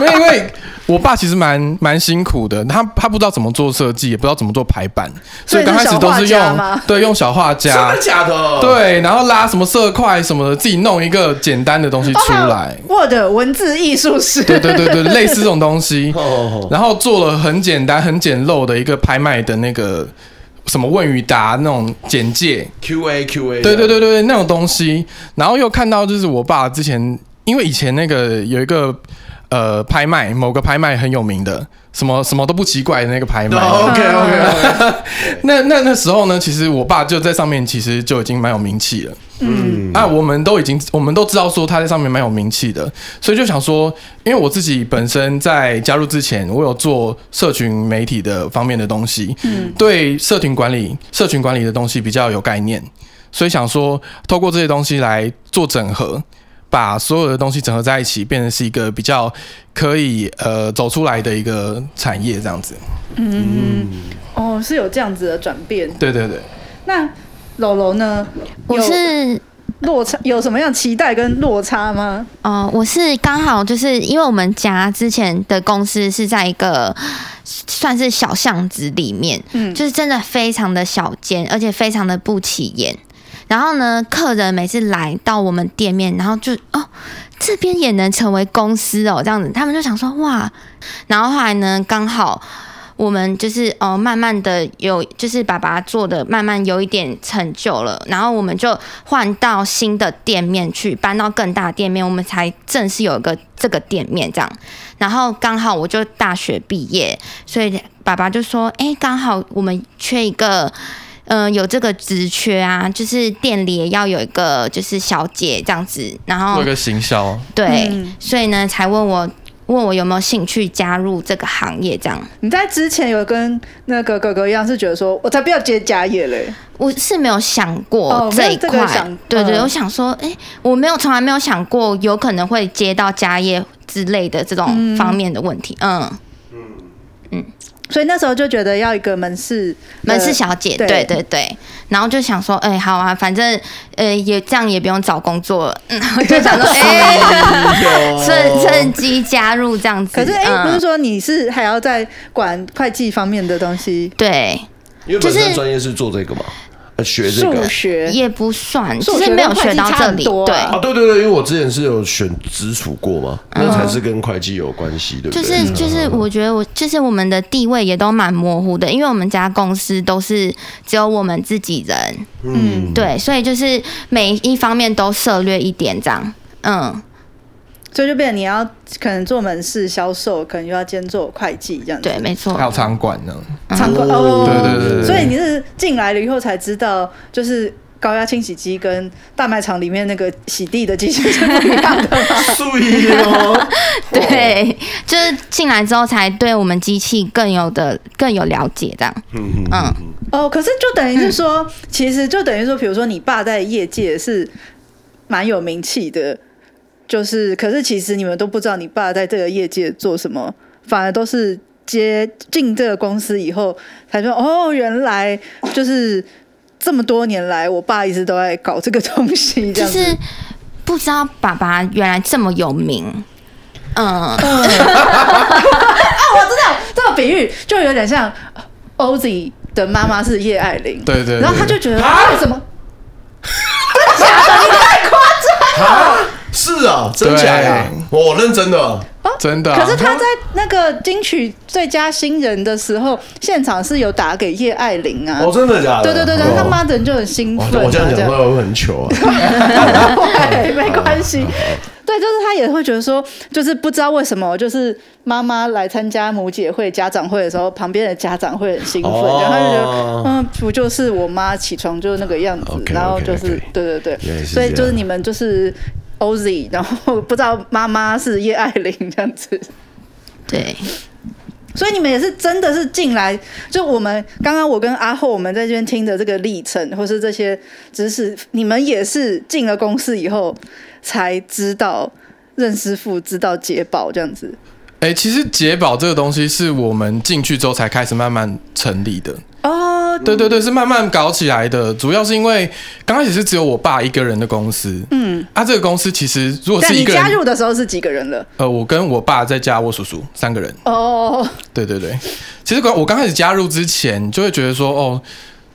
E: 没有，因为我爸其实蛮蛮辛苦的，他他不知道怎么做设计，也不知道怎么做排版，所以刚开始都是用对用小画家，
B: 真的假的？
E: 对，然后拉什么色块什么的，自己弄一个简单的东西出来。
C: Word、哦、文字艺术史，
E: 对对对对，[laughs] 类似这种东西，然后做了很简单很简陋的一个拍卖的那个什么问与答那种简介
B: ，Q A Q A，
E: 对对对对那种东西，然后又看到就是我爸之前，因为以前那个有一个。呃，拍卖某个拍卖很有名的，什么什么都不奇怪的那个拍卖。
B: Oh, OK OK。
E: 那那那时候呢，其实我爸就在上面，其实就已经蛮有名气了。嗯。啊，我们都已经，我们都知道说他在上面蛮有名气的，所以就想说，因为我自己本身在加入之前，我有做社群媒体的方面的东西，嗯，对社群管理、社群管理的东西比较有概念，所以想说透过这些东西来做整合。把所有的东西整合在一起，变成是一个比较可以呃走出来的一个产业，这样子。
C: 嗯，哦，是有这样子的转变。
E: 对对对。
C: 那柔柔呢？
F: 我是
C: 落差，有什么样期待跟落差吗？
F: 哦、呃，我是刚好就是因为我们家之前的公司是在一个算是小巷子里面，嗯，就是真的非常的小间，而且非常的不起眼。然后呢，客人每次来到我们店面，然后就哦，这边也能成为公司哦，这样子，他们就想说哇。然后后来呢，刚好我们就是哦，慢慢的有，就是爸爸做的慢慢有一点成就了，然后我们就换到新的店面去，搬到更大店面，我们才正式有一个这个店面这样。然后刚好我就大学毕业，所以爸爸就说，哎，刚好我们缺一个。嗯、呃，有这个职缺啊，就是店里也要有一个就是小姐这样子，然后
E: 做一个行销，
F: 对、嗯，所以呢才问我问我有没有兴趣加入这个行业这样。
C: 你在之前有跟那个哥哥一样，是觉得说我才不要接家业嘞？
F: 我是没有想过这一块、哦，对对，我想说，哎、欸，我没有从来没有想过有可能会接到家业之类的这种方面的问题。嗯
C: 所以那时候就觉得要一个门市
F: 门市小姐，对对对，对，然后就想说，哎、欸，好啊，反正呃也这样也不用找工作，嗯，我就想说，[laughs] 哎、欸，趁趁机加入这样子。
C: 可是哎、欸，不是说你是还要在管会计方面的东西？
F: 对，
B: 因为本身专业是做这个嘛。学这个
C: 数学。
F: 也不算，其实没有学到这里。对
B: 啊，对。对对，因为我之前是有选直属过嘛，那才是跟会计有关系的。
F: 就是就是，我觉得我就是我们的地位也都蛮模糊的，因为我们家公司都是只有我们自己人，嗯，对，所以就是每一方面都涉略一点这样，嗯。
C: 所以就变成你要可能做门市销售，可能又要兼做会计这样子。
F: 对，没错。
E: 还有场馆呢。
C: 场馆哦，
E: 对对对，对。
C: 所以你是进来了以后才知道，就是高压清洗机跟大卖场里面那个洗地的机器是不一样的。[laughs] [laughs]
F: 对，就是进来之后才对我们机器更有的更有了解这样。嗯嗯嗯。
C: 哦，可是就等于是说，嗯、其实就等于说，比如说你爸在业界是蛮有名气的。就是，可是其实你们都不知道你爸在这个业界做什么，反而都是接进这个公司以后才说哦，原来就是这么多年来，我爸一直都在搞这个东西，这样子。
F: 就是不知道爸爸原来这么有名，嗯。[laughs] 啊，
C: 我知道这个比喻就有点像 Ozzy 的妈妈是叶爱玲，
E: 对对，对，
C: 然后他就觉得为什么？真的假的？你太夸张了。
B: 是啊，真假呀？我认真的，哦、
E: 真的、啊。
C: 可是他在那个金曲最佳新人的时候，现场是有打给叶爱玲啊。
B: 哦，真的假的？
C: 对对对对，他妈的人就很兴奋、啊。
B: 我这样讲会不会很糗啊？
C: 对，[laughs] 没关系。对，就是他也会觉得说，就是不知道为什么，就是妈妈来参加母姐会、家长会的时候，旁边的家长会很兴奋，哦、然后他就觉得，嗯，不就是我妈起床就是那个样子，okay, okay, okay. 然后就是对对对，所以就是你们就是。Ozzy，然后不知道妈妈是叶爱玲这样子，
F: 对，
C: 所以你们也是真的是进来，就我们刚刚我跟阿后我们在这边听的这个历程，或是这些知识，你们也是进了公司以后才知道任师傅，知道解宝这样子。
E: 哎、欸，其实解宝这个东西是我们进去之后才开始慢慢成立的。
C: 哦。哦，
E: 对对对，是慢慢搞起来的。主要是因为刚开始是只有我爸一个人的公司，嗯，啊，这个公司其实如果是一个人，
C: 你加入的时候是几个人了？
E: 呃，我跟我爸再加我叔叔三个人。
C: 哦，
E: 对对对，其实我刚开始加入之前就会觉得说，哦。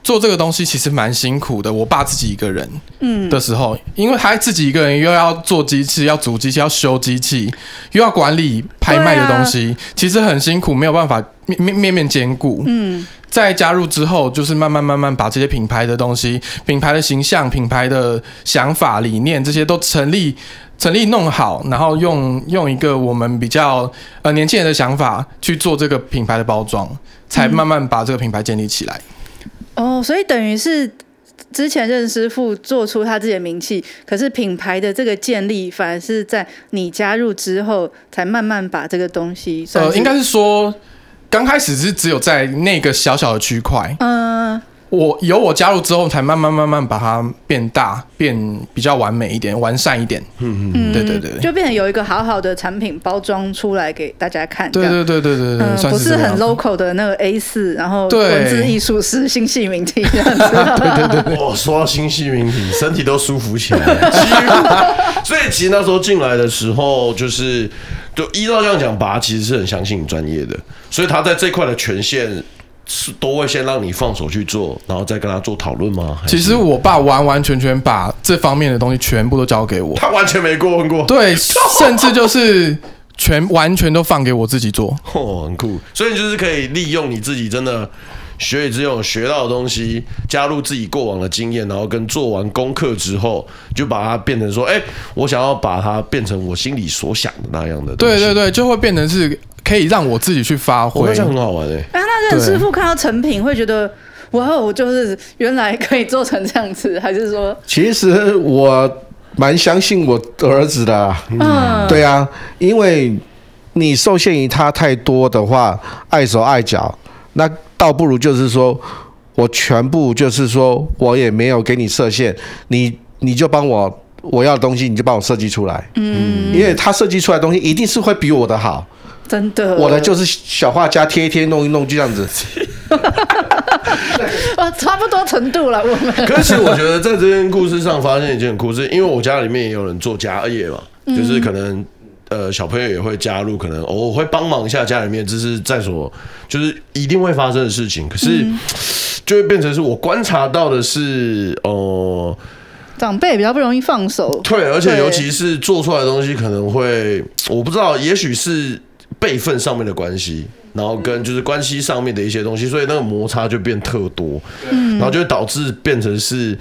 E: 做这个东西其实蛮辛苦的。我爸自己一个人，嗯，的时候，因为他自己一个人又要做机器，要组机器，要修机器，又要管理拍卖的东西，其实很辛苦，没有办法面面面面兼顾。嗯，在加入之后，就是慢慢慢慢把这些品牌的东西、品牌的形象、品牌的想法、理念这些都成立、成立弄好，然后用用一个我们比较呃年轻人的想法去做这个品牌的包装，才慢慢把这个品牌建立起来。
C: 哦，所以等于是之前任师傅做出他自己的名气，可是品牌的这个建立，反而是在你加入之后，才慢慢把这个东西。
E: 呃，应该是说，刚开始是只有在那个小小的区块。嗯。我有我加入之后，才慢慢慢慢把它变大，变比较完美一点，完善一点。嗯嗯，对对对，
C: 就变成有一个好好的产品包装出来给大家看。
E: 对对对对对对，
C: 不是很 local 的那个 A 四，然后文字艺术是新系名体这样子。
B: 对 [laughs] 对对，我，[laughs] 说到新系名体，身体都舒服起来了。[laughs] 所以其实那时候进来的时候，就是就依照这样讲，爸其实是很相信你专业的，所以他在这块的权限。是都会先让你放手去做，然后再跟他做讨论吗？
E: 其实我爸完完全全把这方面的东西全部都交给我，
B: 他完全没过问过。
E: 对，[laughs] 甚至就是全完全都放给我自己做，
B: 哦，很酷。所以就是可以利用你自己真的学以致用学到的东西，加入自己过往的经验，然后跟做完功课之后，就把它变成说，哎，我想要把它变成我心里所想的那样的。
E: 对对对，就会变成是。可以让我自己去发挥，
B: 这样很好玩哎、欸。
C: 那那任师傅看到成品会觉得，哇，我就是原来可以做成这样子，还是说？
D: 其实我蛮相信我儿子的、啊。嗯，对啊，因为你受限于他太多的话，碍手碍脚，那倒不如就是说我全部就是说我也没有给你设限，你你就帮我我要的东西，你就帮我设计出来。嗯，因为他设计出来的东西一定是会比我的好。
C: 真的，
D: 我的就是小画家贴一贴弄一弄就这样子，[laughs]
C: 哦，差不多程度了。我们
B: 可是我觉得在这件故事上发现一件故事，因为我家里面也有人做家业嘛，就是可能呃小朋友也会加入，可能我会帮忙一下家里面，这是在所就是一定会发生的事情。可是就会变成是我观察到的是哦。呃
C: 长辈比较不容易放手，
B: 对，而且尤其是做出来的东西可能会，我不知道，也许是辈分上面的关系，然后跟就是关系上面的一些东西，所以那个摩擦就变特多，嗯，然后就会导致变成是，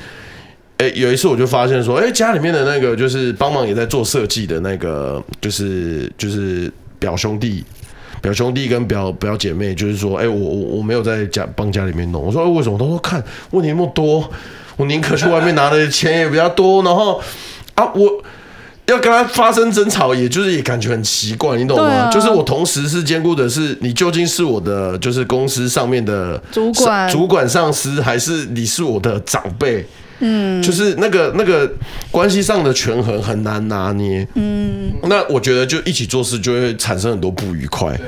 B: 哎，有一次我就发现说，哎，家里面的那个就是帮忙也在做设计的那个，就是就是表兄弟、表兄弟跟表表姐妹，就是说，哎，我我我没有在家帮家里面弄，我说为什么？他说看问题那么多。我宁可去外面拿的钱也比较多，然后啊，我要跟他发生争吵，也就是也感觉很奇怪，你懂吗？啊、就是我同时是兼顾的是你究竟是我的就是公司上面的
C: 主管、
B: 主管上司，还是你是我的长辈？嗯，就是那个那个关系上的权衡很难拿捏。嗯，那我觉得就一起做事就会产生很多不愉快，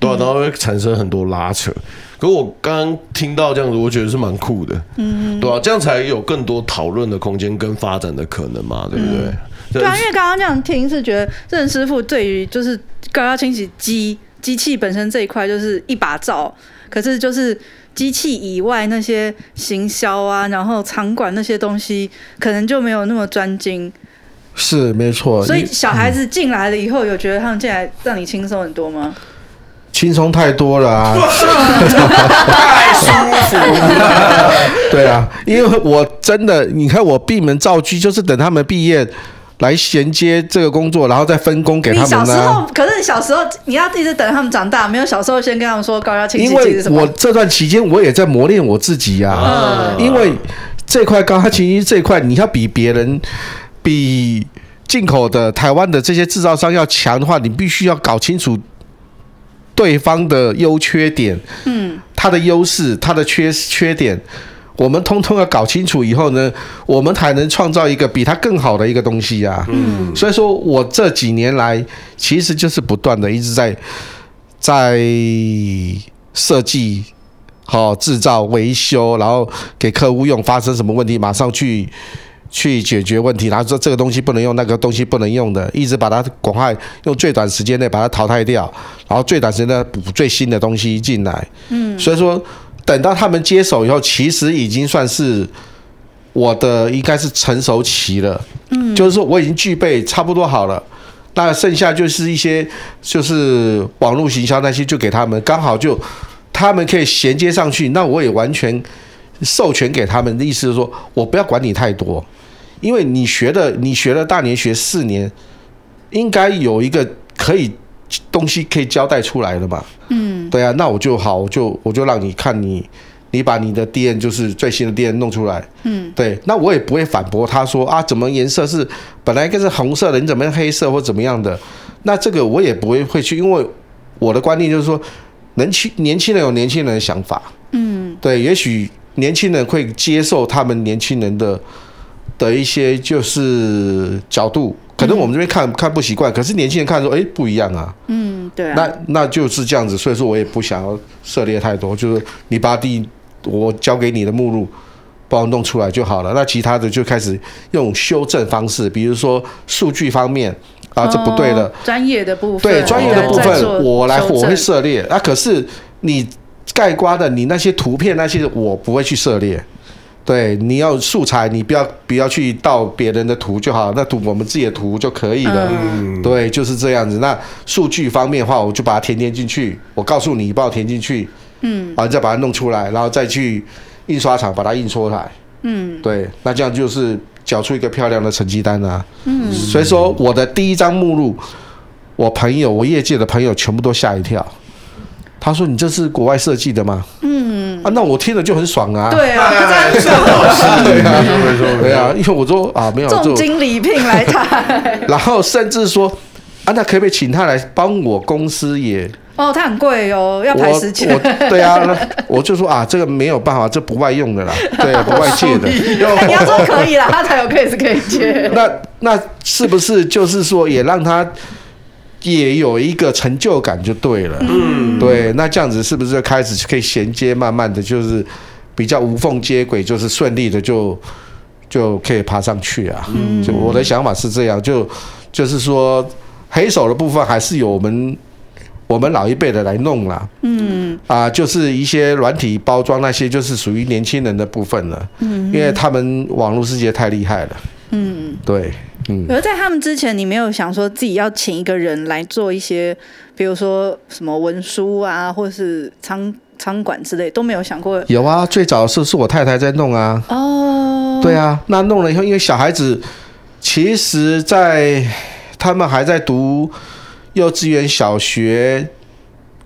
B: 对，然后会产生很多拉扯。可是我刚刚听到这样子，我觉得是蛮酷的，嗯，对啊，这样才有更多讨论的空间跟发展的可能嘛，对不对？嗯、
C: 对啊，因为刚刚这样听是觉得任师傅对于就是高压清洗机机器本身这一块就是一把照，可是就是机器以外那些行销啊，然后场馆那些东西，可能就没有那么专精。
D: 是没错。
C: 所以小孩子进来了以后，有觉得他们进来让你轻松很多吗？
D: 轻松太多了啊！[laughs]
B: 太舒服了。[laughs]
D: 对啊，因为我真的，你看我闭门造车，就是等他们毕业来衔接这个工作，然后再分工给他
C: 们小时候，可是你小时候你要一直等他们长大，没有小时候先跟他们说高压清洗机是什么？
D: 因为我这段期间我也在磨练我自己呀、啊。嗯、因为这块高压清洗机这块，你要比别人比进口的台湾的这些制造商要强的话，你必须要搞清楚。对方的优缺点，嗯，他的优势，他的缺缺点，我们通通要搞清楚以后呢，我们才能创造一个比它更好的一个东西啊。嗯，所以说我这几年来，其实就是不断的一直在在设计好制造维修，然后给客户用，发生什么问题马上去去解决问题，然后说这个东西不能用，那个东西不能用的，一直把它赶快用最短时间内把它淘汰掉，然后最短时间内补最新的东西进来。嗯，所以说等到他们接手以后，其实已经算是。我的应该是成熟期了，嗯，就是说我已经具备差不多好了，那剩下就是一些就是网络行销那些就给他们，刚好就他们可以衔接上去，那我也完全授权给他们的意思是说，我不要管你太多，因为你学的你学了大年学四年，应该有一个可以东西可以交代出来的嘛，嗯，对啊，那我就好，我就我就让你看你。你把你的 DM 就是最新的 DM 弄出来，嗯，对，那我也不会反驳他说啊，怎么颜色是本来应该是红色的，你怎么样黑色或怎么样的？那这个我也不会会去，因为我的观念就是说，年轻年轻人有年轻人的想法，嗯，对，也许年轻人会接受他们年轻人的的一些就是角度，可能我们这边看看不习惯，可是年轻人看说，哎，不一样啊，嗯，对啊，那那就是这样子，所以说我也不想要涉猎太多，就是你把第。我交给你的目录，帮我弄出来就好了。那其他的就开始用修正方式，比如说数据方面啊，这不对了。
C: 专业的部分，
D: 对专业的部分，我来我会涉猎。啊，可是你盖瓜的，你那些图片那些，我不会去涉猎。对，你要素材，你不要不要去盗别人的图就好，那图我们自己的图就可以了。嗯，对，就是这样子。那数据方面的话，我就把它填填进去。我告诉你，你帮我填进去。嗯，完再把它弄出来，然后再去印刷厂把它印出来。嗯，对，那这样就是缴出一个漂亮的成绩单啊。嗯，所以说我的第一张目录，我朋友、我业界的朋友全部都吓一跳。他说：“你这是国外设计的吗？”嗯，啊，那我听了就很爽啊。
C: 对啊，[laughs]
B: 对啊，
D: 对啊，因为我说啊，没有
C: 重金礼聘来台，[laughs]
D: 然后甚至说啊，那可不可以请他来帮我公司也？
C: 哦，他很贵哦，要排时间。
D: 对啊，[laughs] 我就说啊，这个没有办法，这不外用的啦，对，不外借的。
C: 你要说可以啦，他才有 case 可以借。
D: 那那是不是就是说，也让他也有一个成就感就对了？嗯，对。那这样子是不是开始可以衔接，慢慢的就是比较无缝接轨，就是顺利的就就可以爬上去啊？嗯，就我的想法是这样，就就是说黑手的部分还是有我们。我们老一辈的来弄啦，嗯，啊，就是一些软体包装那些，就是属于年轻人的部分了，嗯，因为他们网络世界太厉害了，嗯，对，嗯。
C: 而在他们之前，你没有想说自己要请一个人来做一些，比如说什么文书啊，或者是仓仓管之类，都没有想过？
D: 有啊，最早是是我太太在弄啊，哦，对啊，那弄了以后，因为小孩子其实，在他们还在读。幼稚园、小学、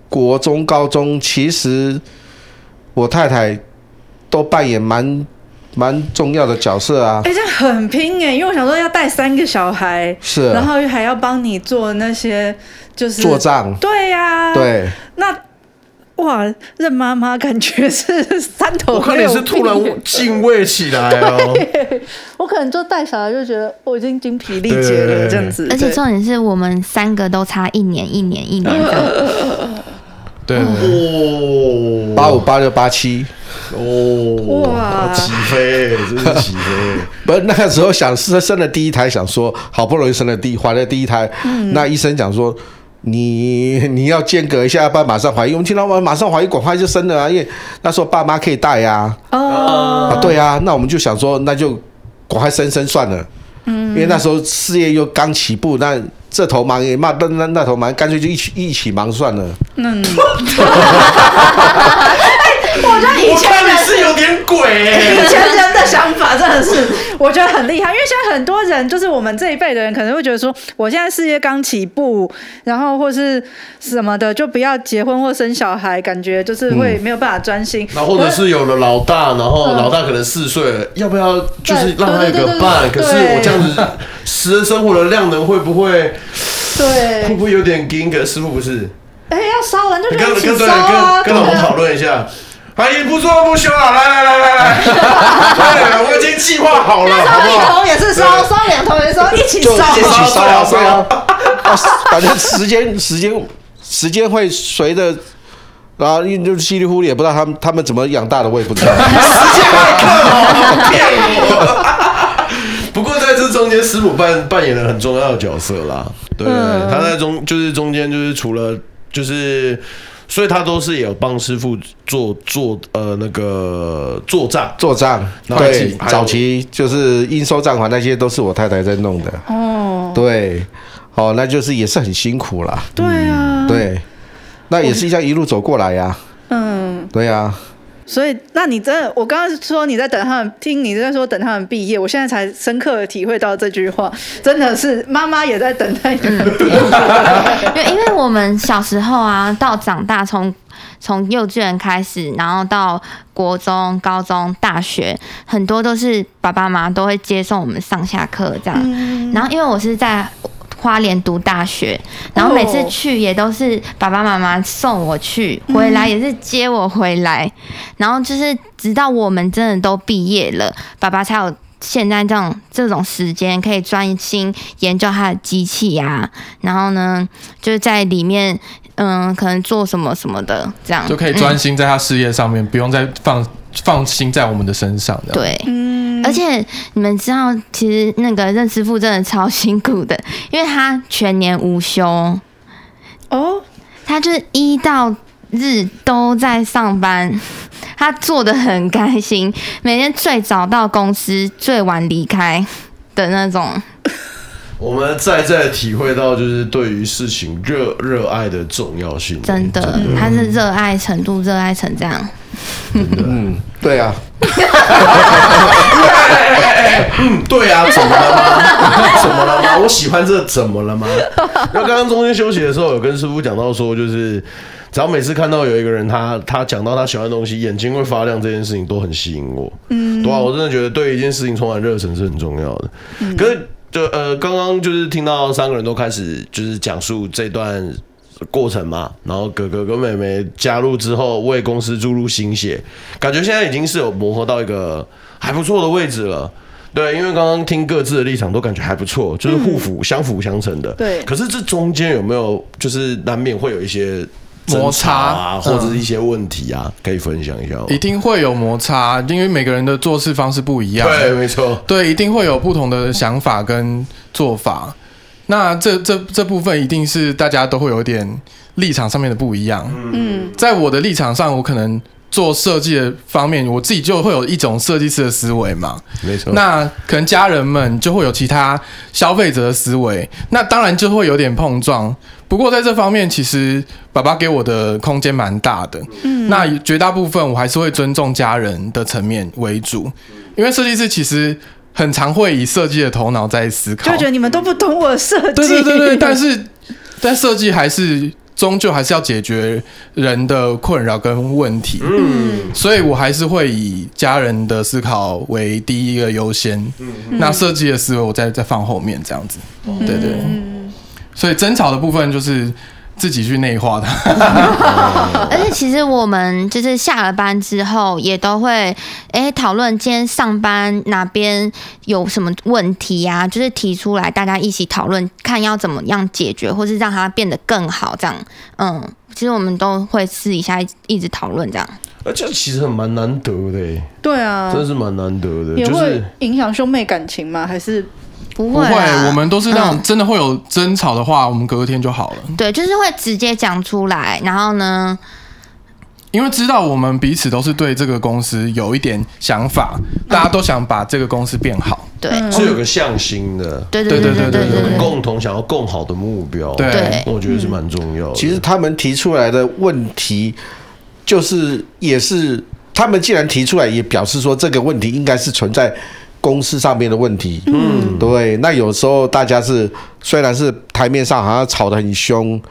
D: 国中、高中，其实我太太都扮演蛮蛮重要的角色啊。哎、
C: 欸，这样很拼哎，因为我想说要带三个小孩，
D: 是，
C: 然后还要帮你做那些，就是
D: 做账。
C: 对呀、啊，
D: 对。
C: 那哇，任妈妈感觉是三头。我看
B: 你是突然敬畏起来哦。[laughs]
C: 我可能就带小孩就觉得我已经精疲力竭了这样子。
F: 而且重点是我们三个都差一年，一年，一年的。
E: 对，
D: 哦，八五、八六、八七，
B: 哦，哇，起飞，真是起飞。
D: 不是那个时候想生生了第一胎，想说好不容易生了第怀了第一胎，嗯、那医生讲说。你你要间隔一下，要不然马上怀孕。我们听到我马上怀孕，赶快就生了啊！因为那时候爸妈可以带呀。哦。啊，对啊，那我们就想说，那就赶快生生算了。嗯。因为那时候事业又刚起步，那这头忙也忙，那那那头忙，干脆就一起一起忙算了。嗯。[laughs]
C: 我觉得以前
B: 人是有点鬼，
C: 以前人的想法真的是我觉得很厉害，因为现在很多人就是我们这一辈的人可能会觉得说，我现在事业刚起步，然后或是什么的，就不要结婚或生小孩，感觉就是会没有办法专心。
B: 那、嗯、或者是有了老大，然后老大可能四岁了，要不要就是让他有个伴？可是我这样子，私人生活的量能会不会？对，会不会有点紧？可师傅不是？
C: 哎、欸，要烧完就跟
B: 跟跟跟跟老婆讨论一下。阿姨不做不休啊，来来来来来，对，我已经计划好了，
C: 一头也是烧，烧两头也是烧，一起烧，
D: 一起烧啊烧啊！反正时间时间时间会随着然后就稀里糊涂，也不知道他们他们怎么养大的，我也不知道。
B: 时间太骗我不过在这中间，师傅扮扮演了很重要的角色啦。对，嗯、他在中就是中间就是除了就是，所以他都是有帮师傅做做呃那个做账
D: 做账。对，早期就是应收账款那些都是我太太在弄的。哦，对，哦，那就是也是很辛苦啦。
C: 对啊，
D: 对，那也是一样一路走过来呀。嗯，对呀。
C: 所以，那你真的，我刚刚说你在等他们，听你在说等他们毕业，我现在才深刻的体会到这句话，真的是妈妈也在等待你们毕业。
F: 因为 [laughs] 因为我们小时候啊，到长大，从从幼稚园开始，然后到国中、高中、大学，很多都是爸爸妈妈都会接送我们上下课这样。然后，因为我是在。花莲读大学，然后每次去也都是爸爸妈妈送我去，回来也是接我回来，然后就是直到我们真的都毕业了，爸爸才有现在这种这种时间可以专心研究他的机器啊，然后呢，就是在里面嗯，可能做什么什么的，这样。
E: 就可以专心在他事业上面，嗯、不用再放放心在我们的身上。
F: 对，而且你们知道，其实那个任师傅真的超辛苦的，因为他全年无休哦，他就是一到日都在上班，他做的很开心，每天最早到公司，最晚离开的那种。
B: 我们再再体会到，就是对于事情热热爱的重要性。
F: 真的，真的他是热爱程度，热爱成这样。
D: 嗯，对啊。
B: 嗯，[laughs] 对啊，怎么了吗？[laughs] 怎么了吗？我喜欢这，怎么了吗？那刚刚中间休息的时候，有跟师傅讲到说，就是只要每次看到有一个人他，他他讲到他喜欢的东西，眼睛会发亮，这件事情都很吸引我。嗯，对啊，我真的觉得对一件事情充满热忱是很重要的。嗯、可是。就呃，刚刚就是听到三个人都开始就是讲述这段过程嘛，然后哥哥跟妹妹加入之后为公司注入心血，感觉现在已经是有磨合到一个还不错的位置了。对，因为刚刚听各自的立场都感觉还不错，就是互辅、相辅相成的。对。可是这中间有没有就是难免会有一些？摩擦啊，或者是一些问题啊，嗯、可以分享一下。
E: 一定会有摩擦，因为每个人的做事方式不一样。
B: 对，没错。
E: 对，一定会有不同的想法跟做法。那这这这部分一定是大家都会有点立场上面的不一样。嗯，在我的立场上，我可能。做设计的方面，我自己就会有一种设计师的思维嘛，没错。那可能家人们就会有其他消费者的思维，那当然就会有点碰撞。不过在这方面，其实爸爸给我的空间蛮大的。嗯，那绝大部分我还是会尊重家人的层面为主，因为设计师其实很常会以设计的头脑在思考，
C: 就觉得你们都不懂我设计。
E: 对对对对，但是 [laughs] 但设计还是。终究还是要解决人的困扰跟问题，嗯，所以我还是会以家人的思考为第一个优先，嗯，那设计的思维我再再放后面这样子，对对，所以争吵的部分就是。自己去内化的，[laughs]
F: 而且其实我们就是下了班之后，也都会哎讨论今天上班哪边有什么问题呀、啊，就是提出来大家一起讨论，看要怎么样解决，或是让它变得更好这样。嗯，其实我们都会私底下一直讨论这样。
B: 而且其实很蛮难得的，
C: 对啊，
B: 真的是蛮难得的，
C: 也会影响兄妹感情吗？还是？
F: 不会，
E: 我们都是那种真的会有争吵的话，嗯、我们隔天就好了。
F: 对，就是会直接讲出来，然后呢，
E: 因为知道我们彼此都是对这个公司有一点想法，大家都想把这个公司变好，
F: 对，
B: 是有个向心的，
F: 对对对对对有个，
B: 共同想要更好的目标，
E: 对，
B: 我觉得是蛮重要的。
D: 其实他们提出来的问题，就是也是他们既然提出来，也表示说这个问题应该是存在。公司上面的问题，嗯，对，那有时候大家是虽然是台面上好像吵得很凶，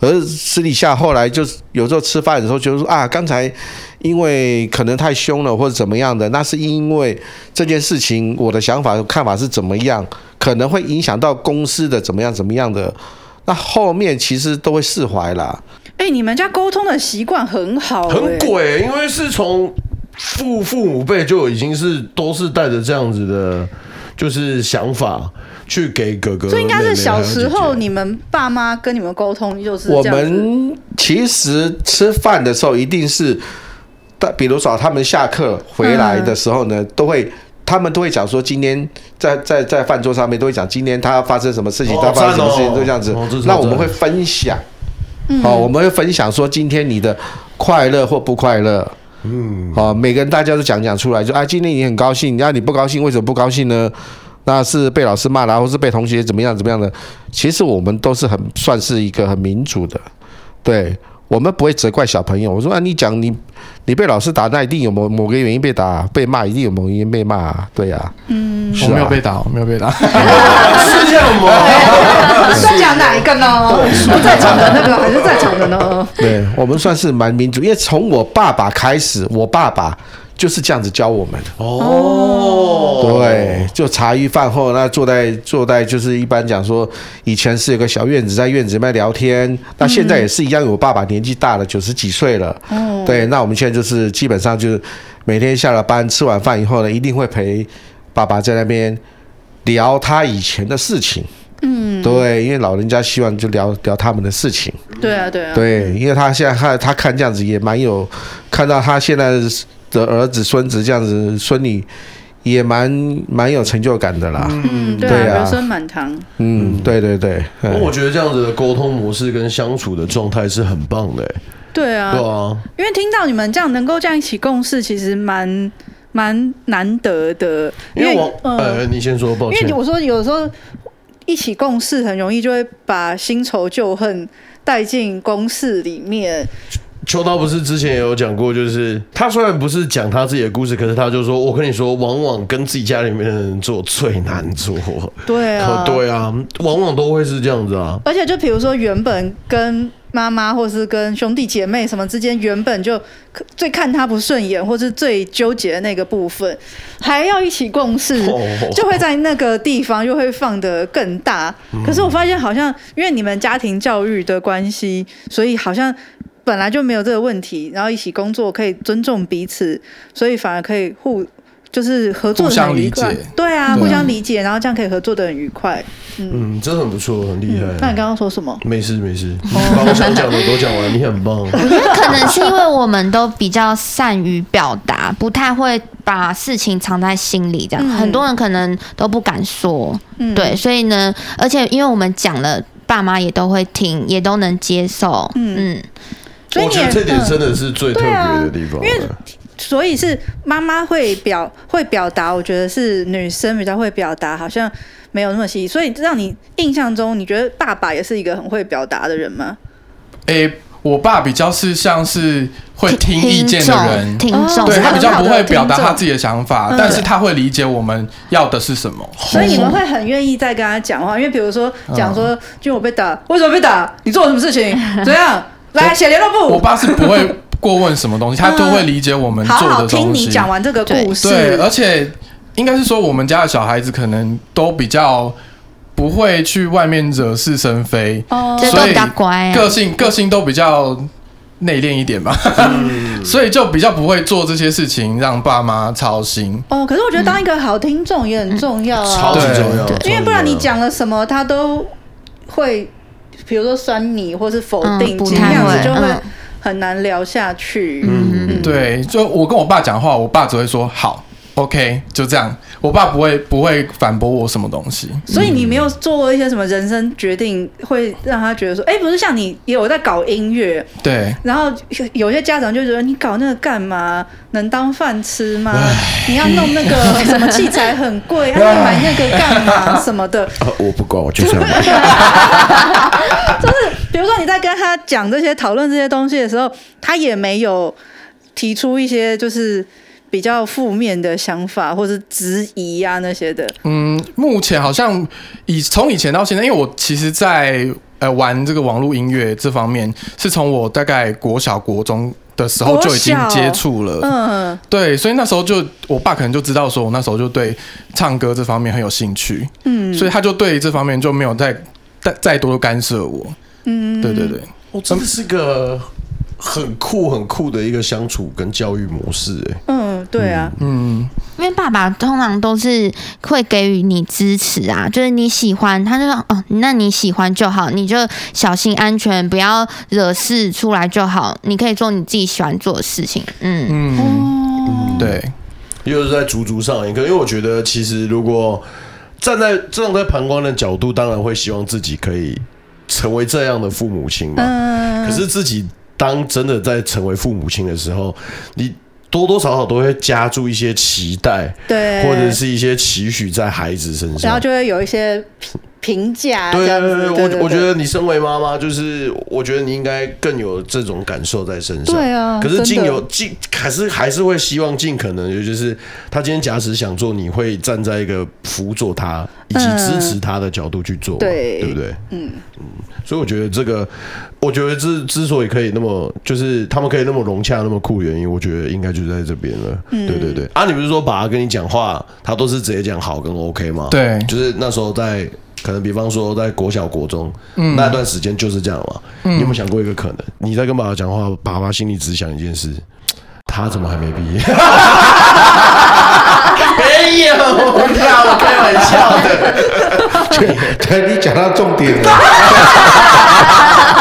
D: 而私底下后来就是有时候吃饭的时候就说啊，刚才因为可能太凶了或者怎么样的，那是因为这件事情我的想法看法是怎么样，可能会影响到公司的怎么样怎么样的，那后面其实都会释怀啦。
C: 哎，你们家沟通的习惯很好，
B: 很鬼，因为是从。父父母辈就已经是都是带着这样子的，就是想法去给哥哥妹妹，
C: 所以应该是小时候你们爸妈跟你们沟通就是
D: 我们其实吃饭的时候一定是，但比如说他们下课回来的时候呢，都会他们都会讲说，今天在在在饭桌上面都会讲今天他发生什么事情，
B: 哦
D: 他发生什么事情都这样子。
B: 哦。
D: 那我们会分享，
C: 嗯。
D: 好，我们会分享说今天你的快乐或不快乐。嗯，好，每个人大家都讲讲出来，就啊，今天你很高兴，那你不高兴，为什么不高兴呢？那是被老师骂了，或是被同学怎么样怎么样的？其实我们都是很算是一个很民主的，对我们不会责怪小朋友。我说啊，你讲你你被老师打，那一定有某某个原因被打，被骂一定有某个原因被骂、啊，对呀、啊，嗯，
E: 我没有被打，我没有被打。
B: 是这样吗？
C: 在讲哪一个呢？不在场的那个还是在场的呢？
D: 对我们算是蛮民主，因为从我爸爸开始，我爸爸就是这样子教我们。的。
B: 哦，
D: 对，就茶余饭后，那坐在坐在就是一般讲说，以前是有个小院子，在院子里面聊天，那现在也是一样。我爸爸年纪大了，九十几岁了，嗯，对，那我们现在就是基本上就是每天下了班吃完饭以后呢，一定会陪爸爸在那边聊他以前的事情，嗯，对，因为老人家希望就聊聊他们的事情，
C: 对啊，对啊，
D: 对，因为他现在看他看这样子也蛮有，看到他现在的儿子、孙子这样子，孙女也蛮蛮有成就感的啦。
C: 嗯，对啊，
D: 对啊
C: 人生满堂。
D: 嗯，对对对，嗯
B: 我觉得这样子的沟通模式跟相处的状态是很棒的、欸，
C: 对啊，
B: 对啊，
C: 因为听到你们这样能够这样一起共事，其实蛮蛮难得的。
B: 因为我
C: 嗯
B: 呃，你先说，抱歉
C: 因为，我说有时候一起共事很容易就会把新仇旧恨带进公事里面。
B: 秋刀不是之前也有讲过，就是他虽然不是讲他自己的故事，可是他就说，我跟你说，往往跟自己家里面的人做最难做。
C: 对啊，
B: 对啊，往往都会是这样子啊。
C: 而且就比如说原本跟妈妈或是跟兄弟姐妹什么之间，原本就最看他不顺眼，或是最纠结的那个部分，还要一起共事，
B: 哦
C: 就会在那个地方又会放得更大。可是我发现好像因为你们家庭教育的关系，所以好像。本来就没有这个问题，然后一起工作可以尊重彼此，所以反而可以互就是合作的很愉快。
E: 互相理解
C: 对啊，互相理解，然后这样可以合作的很愉快。
B: 嗯，真的很不错，很厉害。
C: 那你刚刚说什么？
B: 没事没事，把我想讲的都讲完，你很棒。
F: 我觉得可能是因为我们都比较善于表达，不太会把事情藏在心里，这样、
C: 嗯
F: 很多人可能都不敢说。
C: 嗯
F: 对，所以呢，而且因为我们讲了，爸妈也都会听，也都能接受。
C: 嗯
F: 嗯
C: 所以你也
B: 得这点真的是最特别的地方。
C: 因为所以是妈妈会表会表达，我觉得是女生比较会表达，好像没有那么细。所以让你印象中，你觉得爸爸也是一个很会表达的人吗？
E: 诶、我爸比较是像是会听意见的人，
F: 听众，
E: 对他比较不会表
C: 达
E: 他自己的想法，
C: 嗯
E: 但是他会理解我们要的是什么。
C: 所以你们会很愿意再跟他讲话，因为比如说讲说，就我被打，为什么被打？你做了什么事情？怎样？来写联络簿。
E: 我爸是不会过问什么东西，他都会理解我
C: 们
E: 做的东西。
C: 好听你讲完这个故事。
E: 对，而且应该是说，我们家的小孩子可能都比较不会去外面惹是生非，
C: 哦
F: 这都比较乖、啊。
E: 个性个性都比较内敛一点吧，
C: 嗯 [laughs]
E: 所以就比较不会做这些事情让爸妈操心。
C: 哦，可是我觉得当一个好听众也很重要啊。
B: 超级重要，
F: 对
C: 因为不然你讲了什么，他都会，比如说酸你或是否定，
F: 这
C: 样子就会
F: 嗯。
C: 很难聊下去。
F: 嗯，
E: 对，就我跟我爸讲话，我爸只会说好，OK，就这样。我爸不会不会反驳我什么东西。
C: 所以你没有做过一些什么人生决定，会让他觉得说，哎、不是像你也有在搞音乐，
E: 对，
C: 然后有有些家长就觉得你搞那个干嘛？能当饭吃吗？你要弄那个 [laughs] 什么器材很贵，啊，你买那个干嘛什么的？
B: 啊我不管，我就这样。
C: 就是比如说你在跟他讲这些、讨论这些东西的时候，他也没有提出一些就是比较负面的想法或是质疑啊那些的。
E: 嗯，目前好像以从以前到现在，因为我其实在，呃玩这个网络音乐这方面，是从我大概国小国中的时候就已经接触了。
C: 嗯，
E: 对，所以那时候就我爸可能就知道说我那时候就对唱歌这方面很有兴趣，
C: 嗯，
E: 所以他就对这方面就没有再再再多的干涉我。
C: 嗯，
E: 对对对，
B: 我真的是个很酷很酷的一个相处跟教育模式，哎，
C: 嗯，嗯，对啊，
E: 嗯，
F: 因为爸爸通常都是会给予你支持啊，就是你喜欢，他就说哦，那你喜欢就好，你就小心安全，不要惹事出来就好，你可以做你自己喜欢做的事情。嗯。
E: 嗯，对，
B: 又是在足足上一个，因为我觉得其实如果站在这种在旁观的角度，当然会希望自己可以成为这样的父母亲嘛。
C: 嗯，
B: 可是自己当真的在成为父母亲的时候，你多多少少都会加注一些期待，
C: 对，
B: 或者是一些期许在孩子身上，
C: 然后就会有一些评价。
B: 对对
C: 对，
B: 我我觉得你身为妈妈，就是我觉得你应该更有这种感受在身上。
C: 对啊，
B: 可是尽有尽，还是还是会希望尽可能，就是他今天假使想做，你会站在一个辅佐他以及支持他的角度去做，对对不对？嗯嗯。所以我觉得这个，我觉得之之所以可以那么，就是他们可以那么融洽、那么酷，原因我觉得应该就在这边了。对对对。啊，你不是说爸爸跟你讲话，他都是直接讲好跟 OK 吗？
E: 对，
B: 就是那时候在。可能比方说在国小国中、嗯、那段时间就是这样嘛。嗯、你有没有想过一个可能？你在跟爸爸讲话，爸爸心里只想一件事：他怎么还没毕业？[laughs] 没有，我开玩笑的。[laughs]
D: 对，你讲到重点了。[laughs]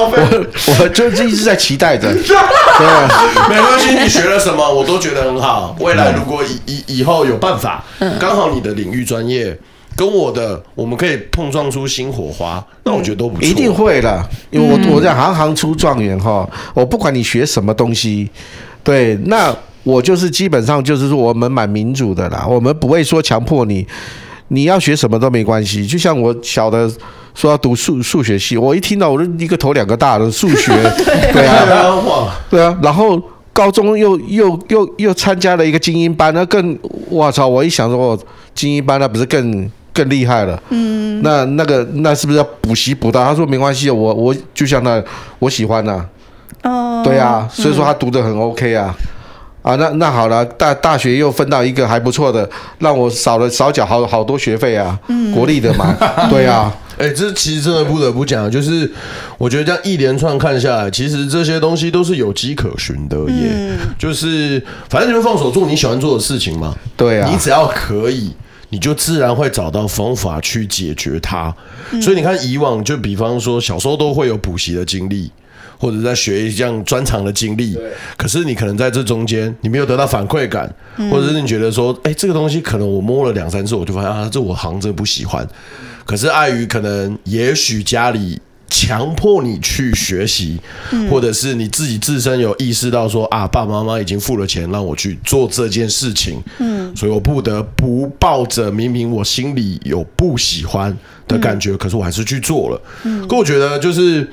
D: 我我就是一直在期待着，[laughs] 对，
B: 没关系，你学了什么我都觉得很好。未来如果以以以后有办法，刚好你的领域专业跟我的，我们可以碰撞出新火花，那我觉得都不错。
D: 一定会的，因为我我在行行出状元哈，我不管你学什么东西，对，那我就是基本上就是说我们蛮民主的啦，我们不会说强迫你，你要学什么都没关系，就像我小的。说要读数数学系，我一听到我就一个头两个大的数学，[laughs] 对啊，对啊，然后高中又又又又参加了一个精英班，那更我操！我一想说，哦，精英班那不是更更厉害了？嗯，那那个那是不是要补习补到？他说没关系，我我就像那我喜欢呐，哦，对啊，所以说他读的很 OK 啊，啊，那那好了，大大学又分到一个还不错的，让我少了少缴好好多学费啊，国立的嘛，[laughs] 对啊。
B: 哎、欸，这其实真的不得不讲，就是我觉得这样一连串看下来，其实这些东西都是有迹可循的耶。嗯、就是反正你们放手做你喜欢做的事情嘛。
D: 对啊，
B: 你只要可以，你就自然会找到方法去解决它。嗯、所以你看，以往就比方说小时候都会有补习的经历，或者在学一项专长的经历。可是你可能在这中间，你没有得到反馈感，嗯、或者是你觉得说，哎、欸，这个东西可能我摸了两三次，我就发现啊，这我好像真不喜欢。可是碍于可能，也许家里强迫你去学习，嗯、或者是你自己自身有意识到说啊，爸爸妈妈已经付了钱让我去做这件事情，嗯，所以我不得不抱着明明我心里有不喜欢的感觉，嗯、可是我还是去做了。嗯，可我觉得就是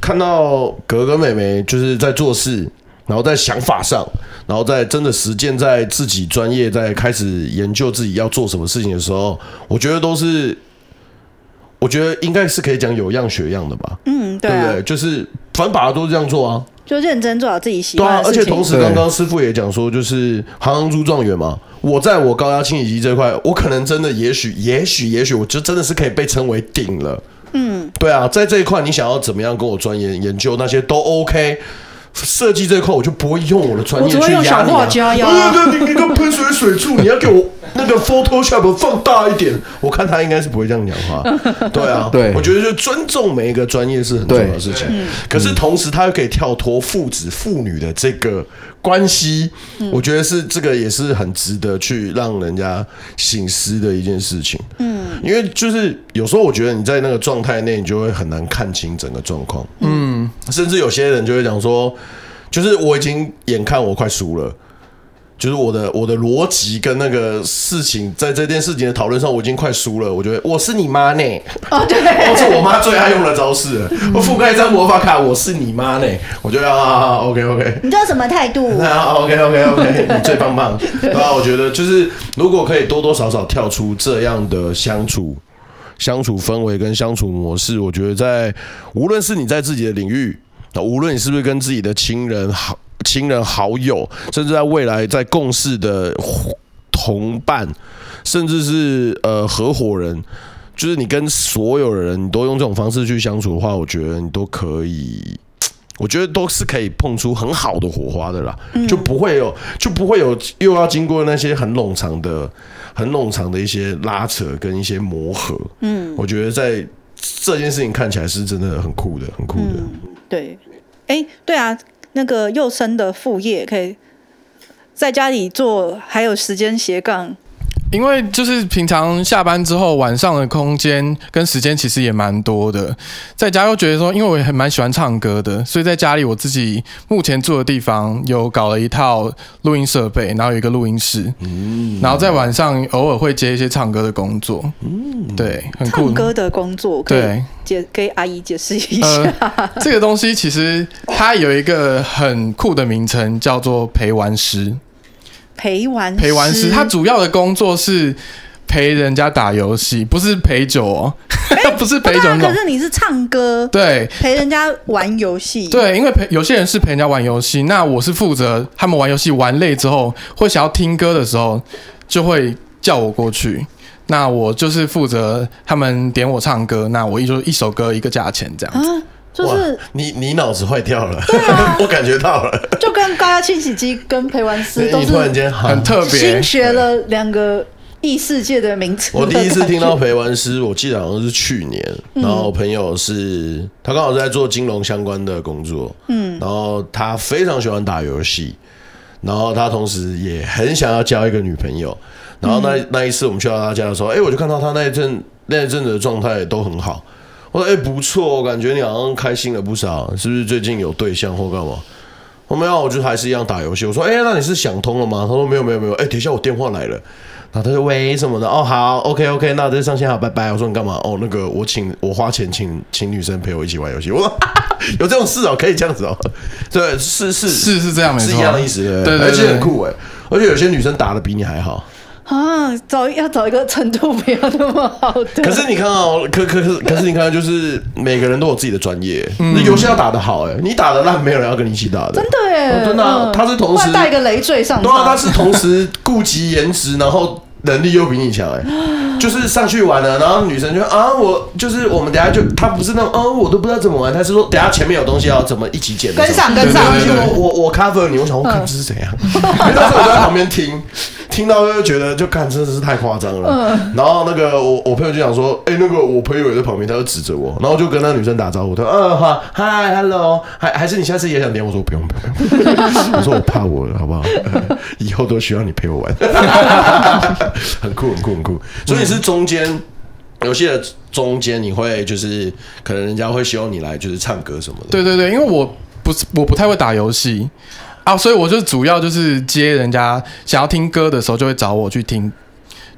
B: 看到哥哥妹妹就是在做事，然后在想法上，然后在真的实践在自己专业，在开始研究自己要做什么事情的时候，我觉得都是。我觉得应该是可以讲有样学样的吧，嗯，对，啊、对不对？就是反正把它都是这样做啊，
C: 就认真做好自己喜欢的事情。
B: 对啊，而且同时刚刚师傅也讲说，就是行行出状元嘛。我在我高压清洗机这块，我可能真的也许也许也许，我就真的是可以被称为顶了。嗯，对啊，在这一块你想要怎么样跟我钻研研究那些都 OK。设计这一块我就不会用我的专业去压你啊！对对对，你个喷水水柱，你要给我那个 Photoshop 放大一点。我看他应该是不会这样讲话。[laughs] 对啊，对，我觉得就尊重每一个专业是很重要的事情。可是同时他又可以跳脱父子父女的这个关系，我觉得是这个也是很值得去让人家醒思的一件事情。嗯，因为就是有时候我觉得你在那个状态内，你就会很难看清整个状况。嗯，甚至有些人就会讲说。就是我已经眼看我快输了，就是我的我的逻辑跟那个事情，在这件事情的讨论上，我已经快输了。我觉得我是你妈呢，哦对，[laughs] 哦是我妈最爱用的招式了。[laughs] 我覆盖一张魔法卡，我是你妈呢。我觉得啊，OK OK，
C: 你这什么态度？[laughs]
B: 啊 OK OK OK，你最棒棒。对啊，我觉得就是如果可以多多少少跳出这样的相处相处氛围跟相处模式，我觉得在无论是你在自己的领域。那无论你是不是跟自己的亲人、好亲人、好友，甚至在未来在共事的同伴，甚至是呃合伙人，就是你跟所有人，你都用这种方式去相处的话，我觉得你都可以我觉得都是可以碰出很好的火花的啦，就不会有就不会有又要经过那些很冗长的、很冗长的一些拉扯跟一些磨合。嗯，我觉得在这件事情看起来是真的很酷的，很酷的。
C: 嗯、对，哎、欸，对啊，那个幼生的副业可以在家里做，还有时间斜杠。
E: 因为就是平常下班之后，晚上的空间跟时间其实也蛮多的，在家又觉得说，因为我也很蛮喜欢唱歌的，所以在家里我自己目前住的地方有搞了一套录音设备，然后有一个录音室，嗯，然后在晚上偶尔会接一些唱歌的工作，嗯，对，很酷。
C: 唱歌的工作，对，解给阿姨解释一下，
E: 呃，这个东西其实它有一个很酷的名称，叫做陪玩师。
C: 陪玩
E: 陪玩师，他主要的工作是陪人家打游戏，不是陪酒哦，欸、[laughs] 不是陪酒。
C: 可是你是唱歌，
E: 对，
C: 陪人家玩游戏，
E: 对，因为陪有些人是陪人家玩游戏，那我是负责他们玩游戏玩累之后，会想要听歌的时候，就会叫我过去，那我就是负责他们点我唱歌，那我一就一首歌一个价钱这样子。啊
C: 就是
B: 你，你脑子坏掉了。对啊，[laughs] 我感觉到了。
C: 就跟高压清洗机跟陪玩师都是突然间
E: 很特别，
C: 新学了两个异世界的名词。
B: 我第一次听到陪玩师，我记得好像是去年，然后朋友是他刚好是在做金融相关的工作，嗯，然后他非常喜欢打游戏，然后他同时也很想要交一个女朋友，然后那那一次我们去到他家的时候，哎，我就看到他那一阵那一阵子的状态都很好。我说：“哎、欸，不错，我感觉你好像开心了不少，是不是最近有对象或干嘛？”我没有，我就还是一样打游戏。我说：“哎、欸，那你是想通了吗？”他说：“没有，没有，没有。”哎，等一下，我电话来了。然后他说：“喂，什么的？”哦，好，OK，OK，那就上线好，拜拜。我说：“你干嘛？”哦，那个我请我花钱请请女生陪我一起玩游戏。我说：“ [laughs] 有这种事哦，可以这样子哦。”对，是是
E: 是是这样，没错，
B: 是一样的意思。对，
E: 对，对，对，
B: 而且很酷哎，而且有些女生打的比你还好。
C: 啊，找要找一个程度不要那么好的。
B: 可是你看哦，可可可可是你看，就是每个人都有自己的专业。那游戏要打得好，哎，你打的烂，没有人要跟你一起打的。
C: 真的哎，
B: 真的，他是同时
C: 带一个累赘上。
B: 对啊，他是同时顾及颜值，然后能力又比你强，哎，[gasps] 就是上去玩了，然后女生就啊，我就是我们等下就他不是那种哦，我都不知道怎么玩，他是说等下前面有东西要怎么一起捡，
C: 跟上跟上。
B: 我我我 cover 你，我想我看这是怎样，因为当时我就在旁边听。听到就觉得就看真的是太夸张了，嗯、然后那个我我朋友就想说，哎、欸，那个我朋友也在旁边，他就指着我，然后就跟那女生打招呼，他说，嗯，好，嗨，hello，还还是你下次也想点？我说不用不用，[laughs] 我说我怕我了，好不好？[laughs] 以后都需要你陪我玩，[laughs] 很酷很酷很酷。所以是中间游戏的中间，你会就是可能人家会希望你来就是唱歌什么的。
E: 对对对，因为我不是我不太会打游戏。啊，所以我就主要就是接人家想要听歌的时候，就会找我去听，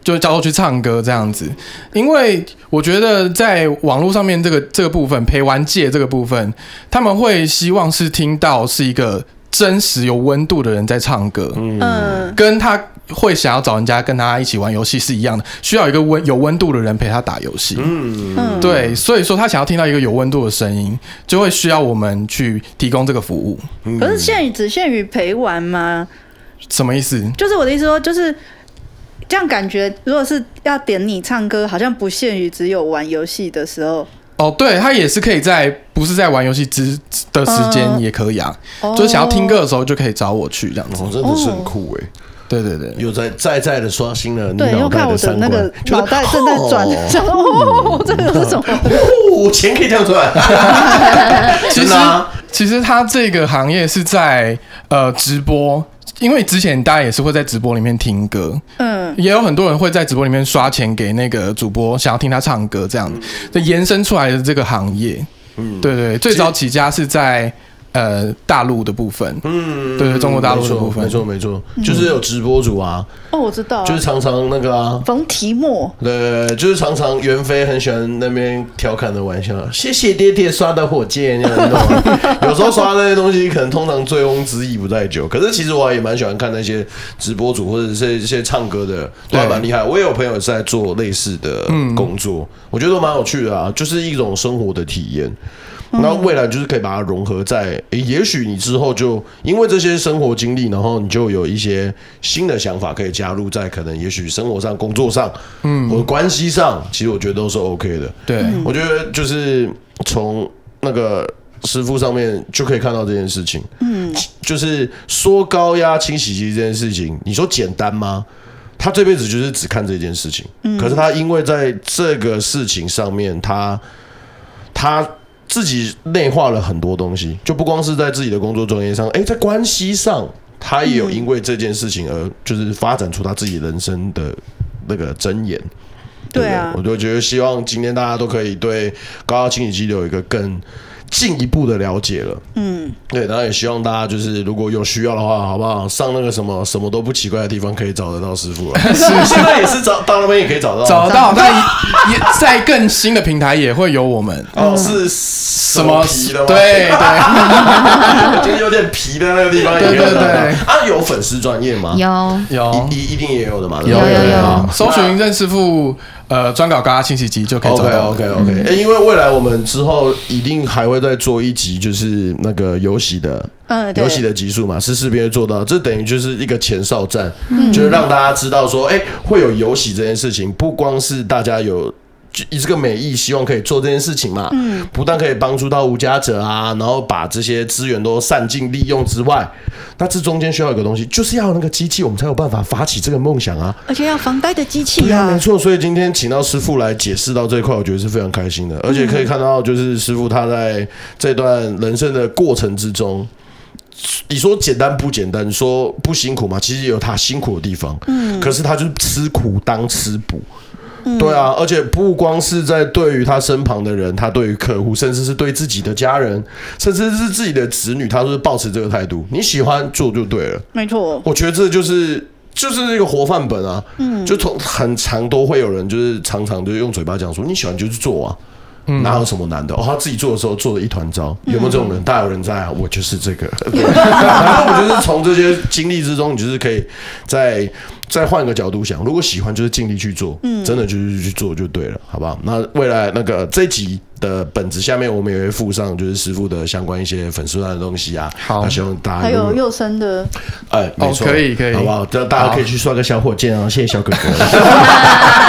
E: 就会叫我去唱歌这样子。因为我觉得在网络上面这个这个部分陪玩界这个部分，他们会希望是听到是一个真实有温度的人在唱歌，嗯，跟他。会想要找人家跟他一起玩游戏是一样的，需要一个温有温度的人陪他打游戏。嗯，对，所以说他想要听到一个有温度的声音，就会需要我们去提供这个服务。
C: 可是限于只限于陪玩吗？
E: 什么意思？
C: 就是我的意思说，就是这样感觉，如果是要点你唱歌，好像不限于只有玩游戏的时候。
E: 哦，对，他也是可以在不是在玩游戏之的时间也可以啊，嗯、就是想要听歌的时候就可以找我去这样子。
B: 哦，真的是很酷哎。
E: 对对对，
B: 又在再再的刷新了你
C: 脑袋的三观。对，又看我的那个脑袋正在转，想哦，这个是什么？
B: 哦，钱可以这样赚。[laughs]
E: 其实，其实他这个行业是在呃直播，因为之前大家也是会在直播里面听歌，嗯，也有很多人会在直播里面刷钱给那个主播，想要听他唱歌，这样就延伸出来的这个行业。嗯，对对，最早起家是在。呃，大陆的部分，嗯，对对，中国大陆的部分，
B: 没错没错，就是有直播主啊。
C: 哦，我知道，
B: 就是常常那个啊，
C: 冯提莫，
B: 对，就是常常袁飞很喜欢那边调侃的玩笑，谢谢爹爹刷的火箭，[laughs] 有时候刷那些东西，可能通常醉翁之意不在酒。可是其实我也蛮喜欢看那些直播主或者是一些唱歌的，都还蛮厉害。我也有朋友是在做类似的工作，我觉得都蛮有趣的啊，就是一种生活的体验。那未来就是可以把它融合在，诶，也许你之后就因为这些生活经历，然后你就有一些新的想法可以加入在可能，也许生活上、工作上，嗯，或者关系上，其实我觉得都是 OK 的。
E: 对，
B: 我觉得就是从那个师傅上面就可以看到这件事情。嗯，就是说高压清洗机这件事情，你说简单吗？他这辈子就是只看这件事情。嗯，可是他因为在这个事情上面，他他自己内化了很多东西，就不光是在自己的工作专业上，哎，在关系上，他也有因为这件事情而就是发展出他自己人生的那个箴言。对，对啊，我就觉得希望今天大家都可以对高压清洗机有一个更进一步的了解了，嗯，对，然后也希望大家就是如果有需要的话，好不好？上那个什么什么都不奇怪的地方，可以找得到师傅了。[laughs] 是，[laughs] 现在也是找到那边也可以找到，
E: 找得到。但也在更新的平台也会有我们。
B: 哦，是什么皮的吗？
E: 对对，[laughs]
B: 就是有点皮的那个地方。对对对。啊，有粉丝专业吗？
F: 有
B: 有，一一定也有的嘛。
E: 有有有，搜寻任师傅。呃，专搞高压清洗机就可以找到。
B: OK OK OK，欸，因为未来我们之后一定还会再做一集，就是那个游戏的，嗯，游戏的集数嘛，是势必会做到。这等于就是一个前哨战，嗯，就是让大家知道说，哎，欸，会有游戏这件事情，不光是大家有。以这个美意，希望可以做这件事情嘛。嗯，不但可以帮助到无家者啊，然后把这些资源都善尽利用之外，那这中间需要一个东西，就是要那个机器，我们才有办法发起这个梦想啊。
C: 而且要房贷的机器啊。
B: 啊，没错。所以今天请到师傅来解释到这一块，我觉得是非常开心的。而且可以看到，就是师傅他在这段人生的过程之中，你说简单不简单？说不辛苦吗？其实也有他辛苦的地方。嗯，可是他就是吃苦当吃补。对啊，而且不光是在对于他身旁的人，他对于客户，甚至是对自己的家人，甚至是自己的子女，他都是抱持这个态度。你喜欢做就对了，
C: 没错。
B: 我觉得这就是就是那个活范本啊。嗯，就从很常都会有人就是常常就用嘴巴讲说你喜欢就去做啊。哪有什么难的？哦，他自己做的时候做的一团糟，有没有这种人？大有人在啊！我就是这个，[laughs] 然后我就是从这些经历之中，你就是可以再再换个角度想，如果喜欢，就是尽力去做，嗯，真的就是去做就对了，好不好？那未来那个这一集的本子下面，我们也会附上就是师傅的相关一些粉丝团的东西啊，好，希望大家
C: 还有幼生的，
B: 哎，没错，
E: 可以可以，
B: 好不好？这大家可以去刷个小火箭啊！谢谢小哥哥。[laughs]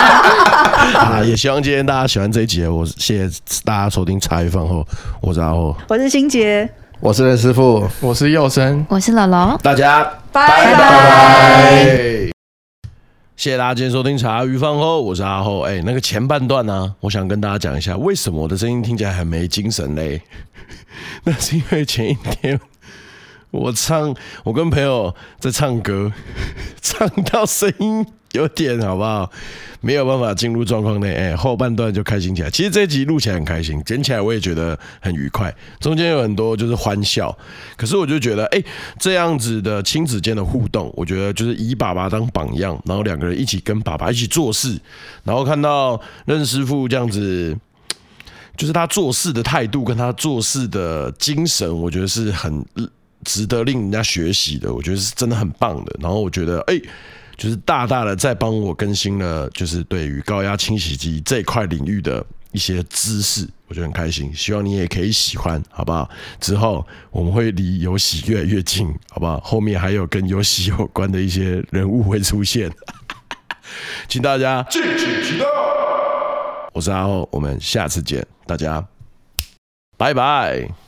B: [laughs] 啊，也希望今天大家喜欢这一集。我谢谢大家收听茶余饭后，我是阿厚，
C: 我是欣杰，
D: 我是任师傅，
E: 我是佑生，
F: 我是姥姥，
B: 大家拜拜。谢谢大家今天收听茶余饭后，我是阿厚。哎，那个前半段呢、我想跟大家讲一下，为什么我的声音听起来很没精神嘞？[laughs] 那是因为前一天我唱，我跟朋友在唱歌，[laughs] 唱到声音。有点好不好？没有办法进入状况内，哎，后半段就开心起来。其实这一集录起来很开心，剪起来我也觉得很愉快。中间有很多就是欢笑，可是我就觉得，哎，这样子的亲子间的互动，我觉得就是以爸爸当榜样，然后两个人一起跟爸爸一起做事，然后看到任师傅这样子，就是他做事的态度跟他做事的精神，我觉得是很值得令人家学习的。我觉得是真的很棒的。然后我觉得，哎。就是大大的在帮我更新了，就是对于高压清洗机这块领域的一些知识，我觉得很开心。希望你也可以喜欢，好不好？之后我们会离游戏越来越近，好不好？后面还有跟游戏有关的一些人物会出现，请大家敬请期待。我是阿厚，我们下次见，大家拜拜。